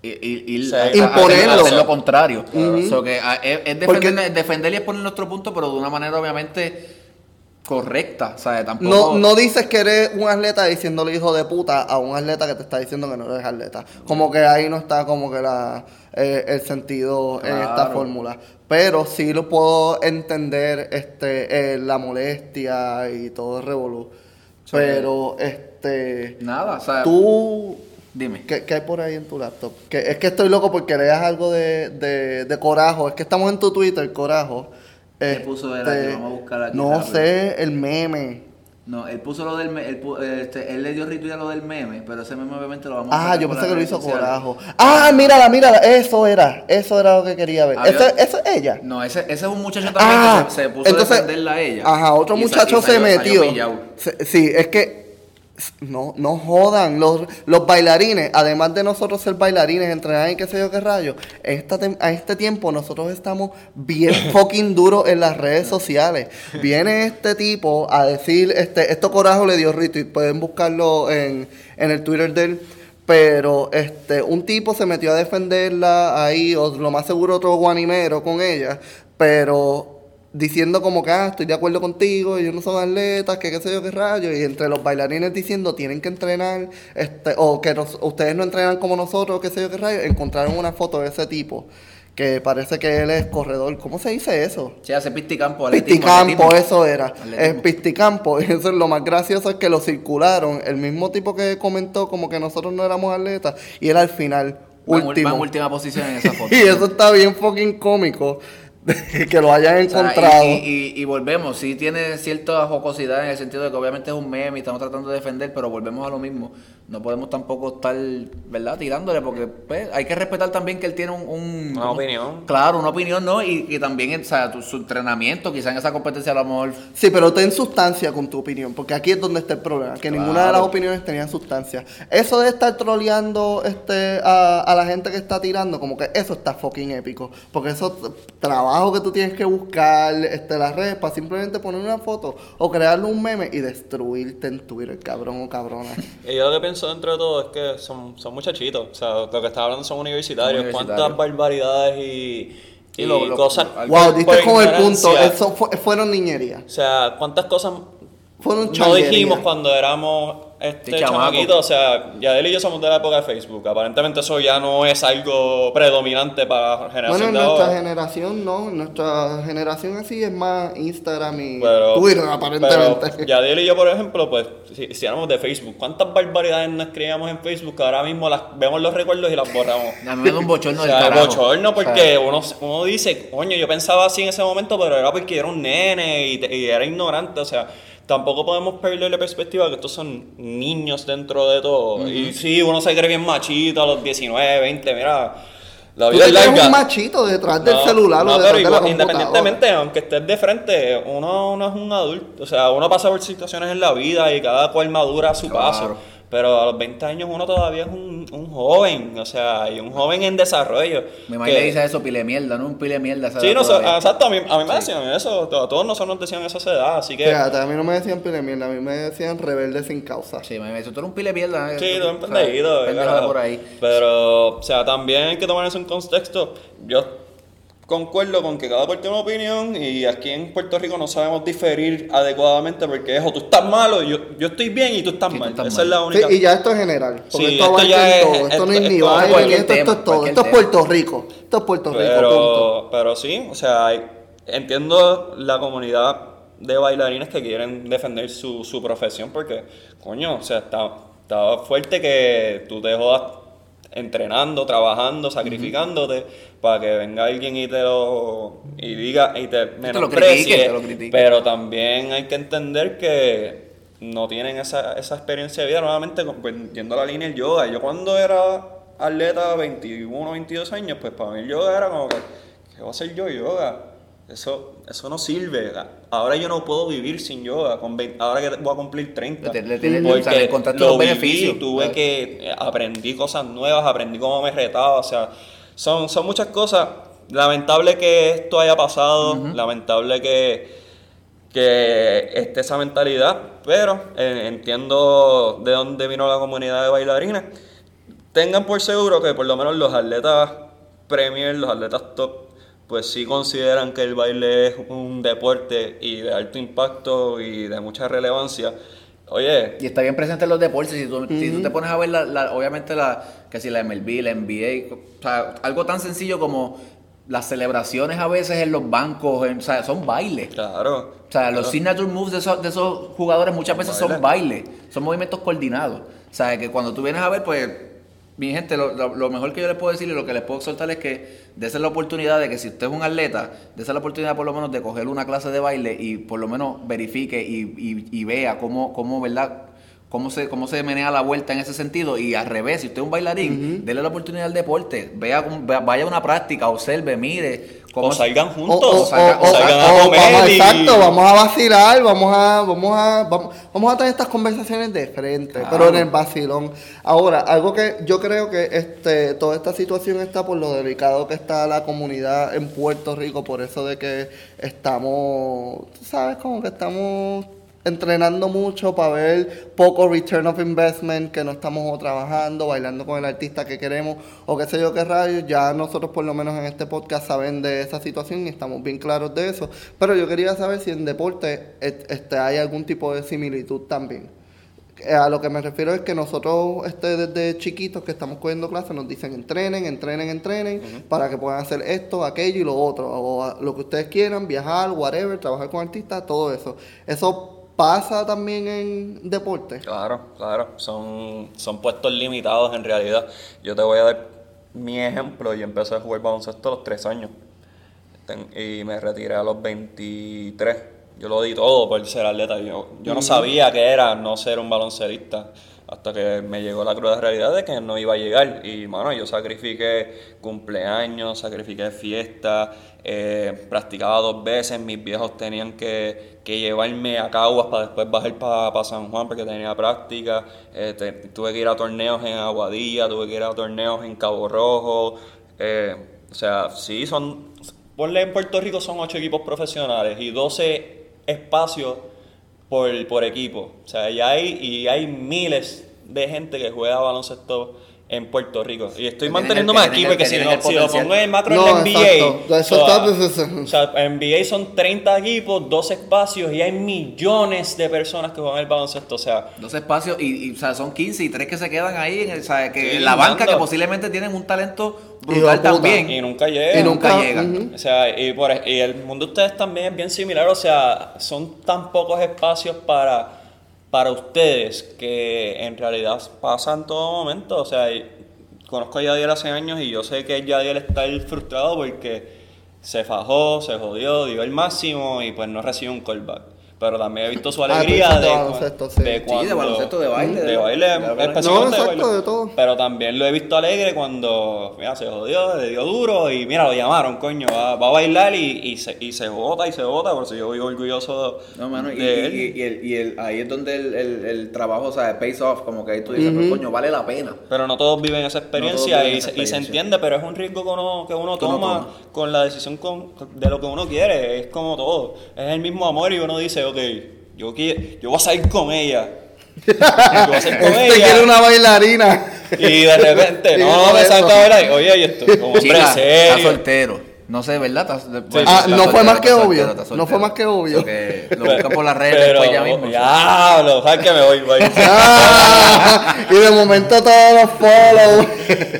ir, imponerlo. hacer lo contrario. So que, a- es, es Porque- defender, defender y exponer nuestro punto, pero de una manera obviamente correcta, ¿sabes? Tampoco... No, no dices que eres un atleta diciéndole hijo de puta a un atleta que te está diciendo que no eres atleta. Como que ahí no está como que la, eh, el sentido en esta fórmula. Pero sí lo puedo entender este, eh, la molestia y todo el revolú. Sí. Pero este Nada, o sea, tú dime. ¿Qué, qué hay por ahí en tu laptop? Que, es que estoy loco porque leas algo de, de, de Corajo. Es que estamos en tu Twitter, Corajo. ¿Qué Este, puso él aquí? Vamos a buscar aquí No rápido. sé, el meme. No, él puso lo del me- él, este, él le dio retweet a lo del meme, pero ese meme obviamente lo vamos a Ah, yo pensé que lo hizo sociales. Corajo. Ah, mírala, mírala. Eso era. Eso era lo que quería ver. Ese- ¿Eso es ella? No, ese, ese es un muchacho también Ah, que se, se puso a defenderla a ella. Ajá, otro Y muchacho y salió- se metió. Se- sí, es que no, no jodan. Los, los bailarines, además de nosotros ser bailarines, entrenar y qué sé yo qué rayo, esta a este tiempo nosotros estamos bien (laughs) fucking duros en las redes sociales. Viene este tipo a decir, este, esto corajo le dio retweet, pueden buscarlo en, en el Twitter de él. Pero este, un tipo se metió a defenderla ahí, o lo más seguro otro guanimero con ella, pero diciendo como que ah, estoy de acuerdo contigo, ellos no son atletas, que qué sé yo qué rayo, y entre los bailarines diciendo tienen que entrenar, este, o que nos- ustedes no entrenan como nosotros, qué sé yo qué rayo, encontraron una foto de ese tipo, que parece que él es corredor, ¿cómo se dice eso? Sí, hace pisticampo, atletismo, Pisticampo, atletismo. eso era. Atletismo. Es Pisticampo. Y (laughs) eso es lo más gracioso es que lo circularon. El mismo tipo que comentó como que nosotros no éramos atletas. Y él al final, último. va en última posición en esa (laughs) foto. y eso está bien fucking cómico. (laughs) que lo hayan O sea, encontrado. y, y- y- y volvemos, sí tiene cierta jocosidad en el sentido de que obviamente es un meme y estamos tratando de defender, pero volvemos a lo mismo. No podemos tampoco estar, ¿verdad? Tirándole, porque pues, hay que respetar también que él tiene un... un- Una un- opinión. Claro, una opinión, ¿no? Y, y también o sea, tu- su entrenamiento, quizá en esa competencia a lo mejor... Sí, pero ten sustancia con tu opinión, porque aquí es donde está el problema, que ninguna de las opiniones tenía sustancia. Eso de estar troleando este, a, a la gente que está tirando, como que eso está fucking épico, porque eso t- trabajo que tú tienes que buscar, este, las redes, para simplemente poner una foto o crearle un meme y destruirte en Twitter, cabrón o cabrona. (laughs) Y yo lo que pienso dentro de todo es que son, son muchachitos. O sea, lo que está hablando son universitarios. Cuántas barbaridades y, Y y lo- lo- cosas. wow, diste con el punto, eso fue- fueron niñerías, O sea, cuántas cosas fueron no dijimos cuando éramos este chamaquitos. O sea, Yadel y yo somos de la época de Facebook. Aparentemente eso ya no es algo predominante para la Bueno, generación en de nuestra ahora. generación no, nuestra generación así es más Instagram y Pero, Twitter aparentemente. (laughs) pero Yadiel y yo, por ejemplo, pues, si, si éramos de Facebook, ¿cuántas barbaridades nos escribíamos en Facebook que ahora mismo las vemos los recuerdos y las borramos? A mí me da un (laughs) bochorno O sea, carajo. bochorno porque uno, uno dice, coño, yo pensaba así en ese momento, pero era porque era un nene y, te- y era ignorante, o sea, tampoco podemos perder la perspectiva que estos son niños dentro de todo. Y sí, uno se cree bien machito a los 19, 20, mira, la Tú vida te es larga. un machito detrás del No, celular no, o detrás pero de la igual, independientemente, aunque estés de frente, uno, uno es un adulto. O sea, uno pasa por situaciones en la vida y cada cual madura a su Claro. paso. Pero a los 20 años uno todavía es un, un joven, o sea, y un joven en desarrollo. Mi mamá le dice eso, pile mierda, no un pile mierda. Sí, no, so- exacto, a mí, a mí me decían eso, a todos nosotros nos decían eso a esa edad, así que... Fíjate, a mí no me decían pile mierda, a mí me decían rebelde sin causa. Sí, me dice, tú eres un pile mierda. Sí, eh, todo un o sea, pendejito, pendejo carajo. por ahí. Pero, o sea, también hay que tomar eso en contexto. Yo concuerdo con que cada cual tiene una opinión y aquí en Puerto Rico no sabemos diferir adecuadamente porque es o tú estás malo, yo, yo estoy bien y tú estás Sí, tú mal. estás Esa mal. es la Sí, única. y ya esto es general. Porque Sí, esto esto ya es- todo. Esto no es ni esto- baile, esto, esto es todo. Esto es. Puerto Rico. Esto es Puerto Rico, punto. Pero, pero sí, o sea, hay- entiendo la comunidad de bailarines que quieren defender su, su profesión porque, coño, o sea, está, está fuerte que tú te jodas entrenando, trabajando, sacrificándote para que venga alguien y te lo y diga y te lo menosprecie, critique, te lo critique. pero también hay que entender que no tienen esa, esa experiencia de vida nuevamente pues, yendo a la línea del yoga yo cuando era atleta 21 22 años pues para mí el yoga era como que ¿qué voy a hacer yo yoga? eso eso no sirve ahora yo no puedo vivir sin yoga ahora que voy a cumplir 30 Le- le tienes- o sea, le lo los viví, beneficios. tuve que eh, aprendí cosas nuevas, aprendí cómo me retaba, o sea, son, son muchas cosas. Lamentable que esto haya pasado, lamentable que, que esté esa mentalidad, pero eh, entiendo de dónde vino la comunidad de bailarines. Tengan por seguro que por lo menos los atletas premier, los atletas top, pues sí consideran que el baile es un deporte y de alto impacto y de mucha relevancia. Oye, Y está bien presente en los deportes. Si tú, si tú te pones a ver, la, la- obviamente, la, que si la MLB, la NBA, o sea, algo tan sencillo como las celebraciones a veces en los bancos, en- o sea, son bailes. claro. O sea, los signature moves de esos, de esos jugadores muchas veces son Baile. bailes, son movimientos coordinados. O sea, que cuando tú vienes a ver, pues, mi gente, lo, lo- lo mejor que yo les puedo decir y lo que les puedo exhortar es que dese la oportunidad de que si usted es un atleta, dese la oportunidad por lo menos de coger una clase de baile y por lo menos verifique y, y- y vea cómo, cómo, ¿verdad? Cómo se, cómo se menea la vuelta en ese sentido. Y al revés, si usted es un bailarín, dele la oportunidad al deporte, vea, vaya a una práctica, observe, mire O salgan juntos. o- o- salgan- o- salgan a comer vamos, y- exacto, vamos a vacilar, vamos a, vamos a, vamos, vamos a tener estas conversaciones de frente, Claro. pero en el vacilón. Ahora, algo que yo creo que este, toda esta situación está por lo delicado que está la comunidad en Puerto Rico, por eso de que estamos, tú sabes, como que estamos entrenando mucho para ver poco return of investment, que no estamos o trabajando, bailando con el artista que queremos, o qué sé yo qué rayos. Ya nosotros por lo menos en este podcast saben de esa situación y estamos bien claros de eso. Pero yo quería saber si en deporte este, hay algún tipo de similitud también. Eh, A lo que me refiero es que nosotros este, desde chiquitos que estamos cogiendo clases nos dicen entrenen, entrenen, entrenen para que puedan hacer esto, aquello y lo otro, o lo que ustedes quieran, viajar, whatever, trabajar con artistas, todo eso. Eso pasa también en deporte. Claro, claro, son, son puestos limitados en realidad. Yo te voy a dar mi ejemplo. Yo empecé a jugar baloncesto a los 3 años y me retiré a los 23. Yo lo di todo por ser atleta. Yo, yo no sabía que era no ser un baloncelista hasta que me llegó la cruda realidad de que no iba a llegar. Y, mano, yo sacrifiqué cumpleaños, sacrifiqué fiestas, eh, practicaba dos veces. Mis viejos tenían que, que llevarme a Caguas para después bajar para San Juan porque tenía práctica. Eh, tuve que ir a torneos en Aguadilla, tuve que ir a torneos en Cabo Rojo. eh, o sea, sí, son. Ponle en Puerto Rico son ocho equipos profesionales y 12 espacios por, por equipo. O sea, y hay, y hay miles de gente que juega baloncesto en Puerto Rico. Y estoy manteniéndome el- que aquí porque que si, no, el si lo pongo en macro No, en la NBA. Eso o sea, en NBA son 30 equipos, 12 espacios y hay millones de personas que juegan el baloncesto. O sea, Dos espacios y, y, o sea, son 15 y tres que se quedan ahí en, el- o sea, que en la banca que posiblemente tienen un talento brutal también. y nunca llegan. Y nunca llegan. O sea, y, por, y el mundo de ustedes también es bien similar, o sea, son tan pocos espacios para, para ustedes que en realidad pasa en todo momento. O sea, conozco a Yadiel hace años y yo sé que Yadiel está frustrado porque se fajó, se jodió, dio el máximo y pues no recibe un callback. Pero también he visto su Ah, alegría dices de de, baloncesto, sí. de Sí, cuando... de baloncesto, de baile, De de- baile, de baile. todo. Pero también lo he visto alegre cuando, mira, se jodió, le dio duro y mira, lo llamaron, coño, va, va a bailar y, y se, y se vota y se vota, por eso yo vivo orgulloso No, mano, y, de él. y, y el, y el- ahí es donde el, el, el trabajo, o sea, pays off, como que ahí tú dices, pues, coño, vale la pena. Pero no todos viven esa experiencia, viven y, esa se, y se experiencia. entiende, pero es un riesgo que uno, que uno toma con la decisión con- de lo que uno quiere. Es como todo. Es el mismo amor y uno dice, ok, yo, quiero, yo voy a salir con ella. Yo voy a salir (laughs) con Este ella. quiere una bailarina. Y de repente, (laughs) no, por me salta a bailar. Oye, y esto, como hombre Chica, está serio. soltero. No sé, ¿verdad? Está- bueno, Ah, está no fue soltero, más está que soltero, obvio. está No fue más que obvio. Porque lo buscan por las redes Pero, después ya mismo. Diablo, sabes que me voy, voy. (laughs) Ah, y de momento todos los follow.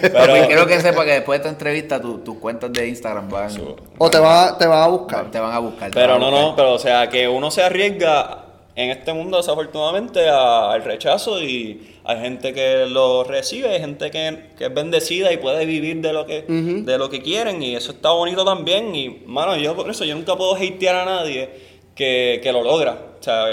Pero- Papi, quiero que sepa que después de esta entrevista tu- tus cuentas de Instagram van, O te van, te van a buscar. te van a buscar. Pero a no, buscar. no, pero o sea, que uno se arriesga en este mundo desafortunadamente a- al rechazo y hay gente que lo recibe, hay gente que, que es bendecida y puede vivir de lo que de lo que quieren y eso está bonito también y mano, yo por eso yo nunca puedo hatear a nadie que, que lo logra. O sea,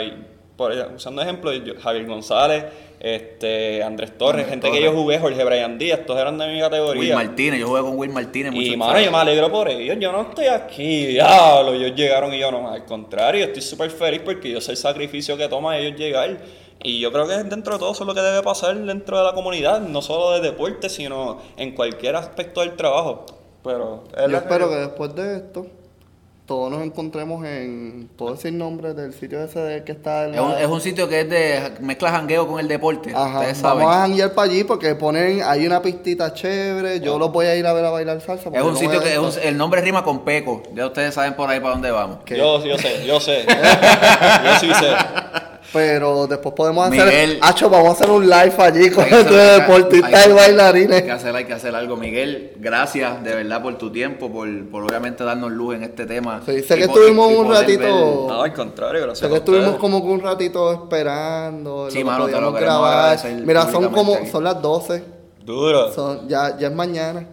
por, usando ejemplos, yo- Javier González, este Andrés Torres, Andrés gente que yo jugué, Jorge Brian Díaz, todos eran de mi Will categoría. Martínez, yo jugué con Will Martínez mucho Y mano, yo me alegro por ellos. Yo no estoy aquí, diablo. Ellos llegaron y yo no. Al contrario, estoy súper feliz porque yo sé el sacrificio que toma ellos llegar. Y yo creo que dentro de todo eso es lo que debe pasar dentro de la comunidad, no solo de deporte, sino en cualquier aspecto del trabajo. Pero Yo espero que después de esto, todos nos encontremos en. ¿Puedo decir nombre del sitio ese de que está en Es un, la- es un sitio que es de mezcla jangueo con el deporte. Ajá, Ustedes saben. vamos a janguear para allí porque ponen, hay una pistita chévere, yo los voy a ir a ver a bailar salsa. Es un no sitio que es esto. un- el nombre rima con Peco. Ya ustedes saben por ahí para dónde vamos. Yo, yo sé, yo sé. (laughs) yo sí sé. Pero después podemos hacer, Miguel. Hacho, vamos a hacer un live allí con este hacer- deportistas que- y Hay que (laughs) bailarines. hacer, hay que hacer algo. Miguel, gracias de verdad por tu tiempo, por, por obviamente darnos luz en este tema. Sí, sé Y que po- estuvimos un ratito- ver- No, al contrario, gracias. Sé que estuvimos como que un ratito esperando. Sí, lo mano, te lo podíamos queremos grabar. Mira, son como, aquí. son las 12. Duro. Son, ya, ya es mañana.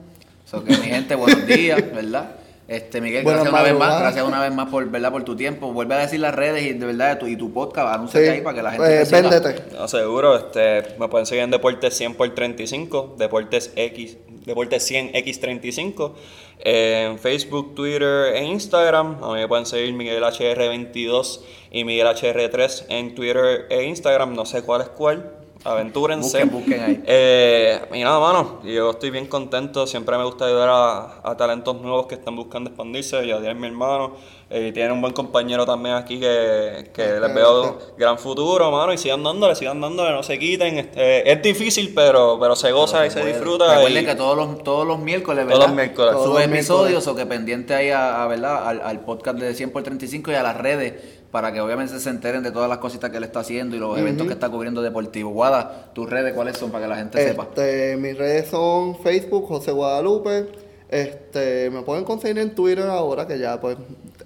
So que mi gente, buenos días, (laughs) ¿verdad? Este, Miguel, Buenas gracias una vez más, gracias una vez más por, ¿verdad? por tu tiempo. Vuelve a decir las redes y de verdad tu, y tu podcast, Sí, anúnciate ahí para que la gente eh, véndete. No, seguro, este, me pueden seguir en Deportes 100 por 35, Deportes X, Deportes 100 X35, eh, en Facebook, Twitter e Instagram. A mí me pueden seguir Miguel HR22 y Miguel HR3 en Twitter e Instagram, no sé cuál es cuál. Aventúrense. Busquen, busquen ahí. Eh, y nada, mano, yo estoy bien contento. Siempre me gusta ayudar a, a talentos nuevos que están buscando expandirse. Yadier es mi hermano. eh, Y tiene un buen compañero también aquí que, que les veo gran futuro, mano. Y sigan dándole, sigan dándole, no se quiten. Este, es difícil, pero, pero se goza y se Puede. disfruta. Recuerden y- que todos los, todos los miércoles, Todos ¿verdad? los miércoles. Todos los episodios o que pendiente ahí a, a, ¿verdad? Al, al podcast de 100 por 35 y a las redes para que obviamente se enteren de todas las cositas que él está haciendo y los eventos que está cubriendo deportivo. Guada, tus redes cuáles son para que la gente sepa. Este, mis redes son Facebook, José Guadalupe. Este, me pueden conseguir en Twitter ahora que ya pues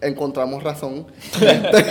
encontramos razón. (laughs) Este,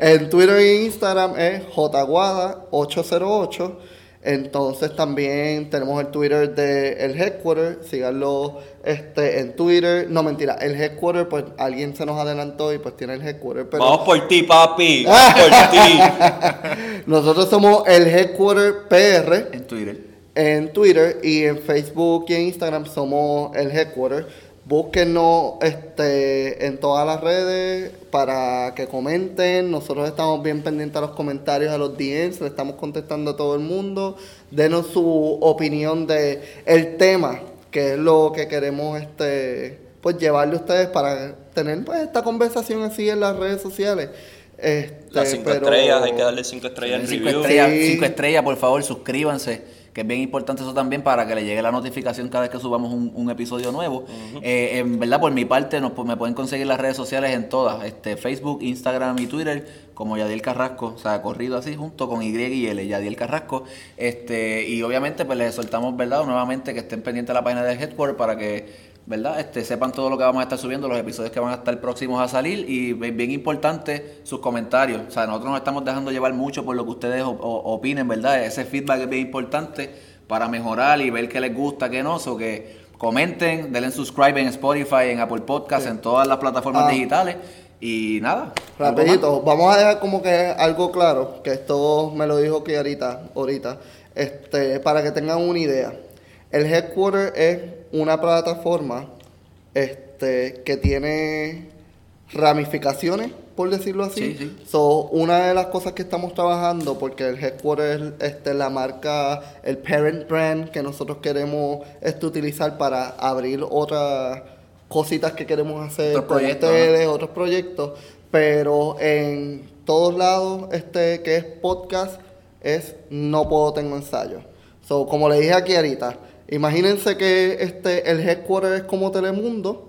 en Twitter e Instagram es jguada808. Entonces también tenemos el Twitter de el headquarter, síganlo este en Twitter. No mentira, el headquarter pues alguien se nos adelantó y pues tiene el headquarter, pero Vamos por ti, papi. Vamos por (laughs) ti. nosotros somos el headquarter PR. En Twitter. En Twitter y en Facebook y en Instagram somos el headquarter. Búsquenos este, en todas las redes para que comenten. Nosotros estamos bien pendientes a los comentarios, a los DMs, le estamos contestando a todo el mundo. Denos su opinión de el tema, que es lo que queremos este, pues llevarle a ustedes para tener pues, esta conversación así en las redes sociales. Este, Las cinco pero- estrellas, hay que darle cinco estrellas en Cinco review. estrellas, Sí. cinco estrellas, por favor, suscríbanse, que es bien importante eso también para que le llegue la notificación cada vez que subamos un, un episodio nuevo. Eh, en verdad, por mi parte, nos, me pueden conseguir las redes sociales en todas, este Facebook, Instagram y Twitter, como Yadiel Carrasco, o sea, corrido así junto con Y y L, Yadiel Carrasco. Este, y obviamente, pues les soltamos, ¿verdad? Nuevamente que estén pendientes de la página de Headquarter para que ¿verdad? Este, sepan todo lo que vamos a estar subiendo, los episodios que van a estar próximos a salir y bien, bien importante sus comentarios. O sea, nosotros nos estamos dejando llevar mucho por lo que ustedes opinen, ¿verdad? Ese feedback es bien importante para mejorar y ver qué les gusta, qué no. O que comenten, denle subscribe en Spotify, en Apple Podcasts, en todas las plataformas Ah. digitales. Y nada. ¿algo Rapidito, vamos a dejar como que algo claro, que esto me lo dijo que ahorita, ahorita, este, para que tengan una idea. El headquarter es una plataforma este, que tiene ramificaciones, por decirlo así. Sí, sí. So, una de las cosas que estamos trabajando, porque el headquarter es este, la marca, el parent brand que nosotros queremos este, utilizar para abrir otras cositas que queremos hacer Otros con proyectos, ustedes, otros proyectos, pero en todos lados este que es podcast es no puedo tengo ensayo. So, como le dije aquí ahorita, imagínense que este el headquarter es como Telemundo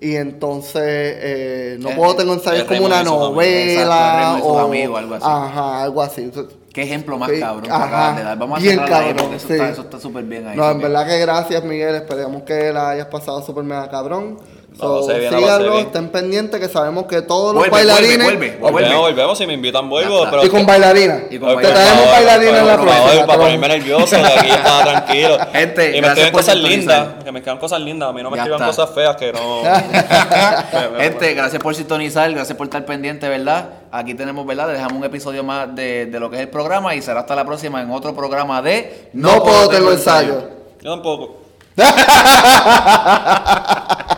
y entonces eh, no Eh, puedo tengo ensayo es el como una novela el o amigos, algo así. Ajá, algo así. Qué ejemplo más Sí, cabrón ajá, de dar. Vamos a bien ahí cabrón, porque eso sí. está- eso está súper bien ahí. No, en verdad que gracias, Miguel. Esperemos que la hayas pasado súper mega cabrón. Pasé bien, síganlo, estén pendientes que sabemos que todos los Vuelve, bailarines. vuelve, vuelve. Volvemos, vuelve. volvemos, si me invitan vuelvo. Pero Y con bailarina. Y con Te bailarina. traemos bailarina en la próxima. Para ponerme nervioso, que aquí está tranquilo. (laughs) Gente, y me escriben cosas lindas, que me escriban cosas lindas. A mí no me escriban cosas feas que no. (laughs) Gente, gracias por sintonizar, gracias por estar pendiente, ¿verdad? Aquí tenemos, ¿verdad? Le dejamos un episodio más de, de lo que es el programa y será hasta la próxima en otro programa de No puedo tengo ensayo. Yo tampoco. (laughs)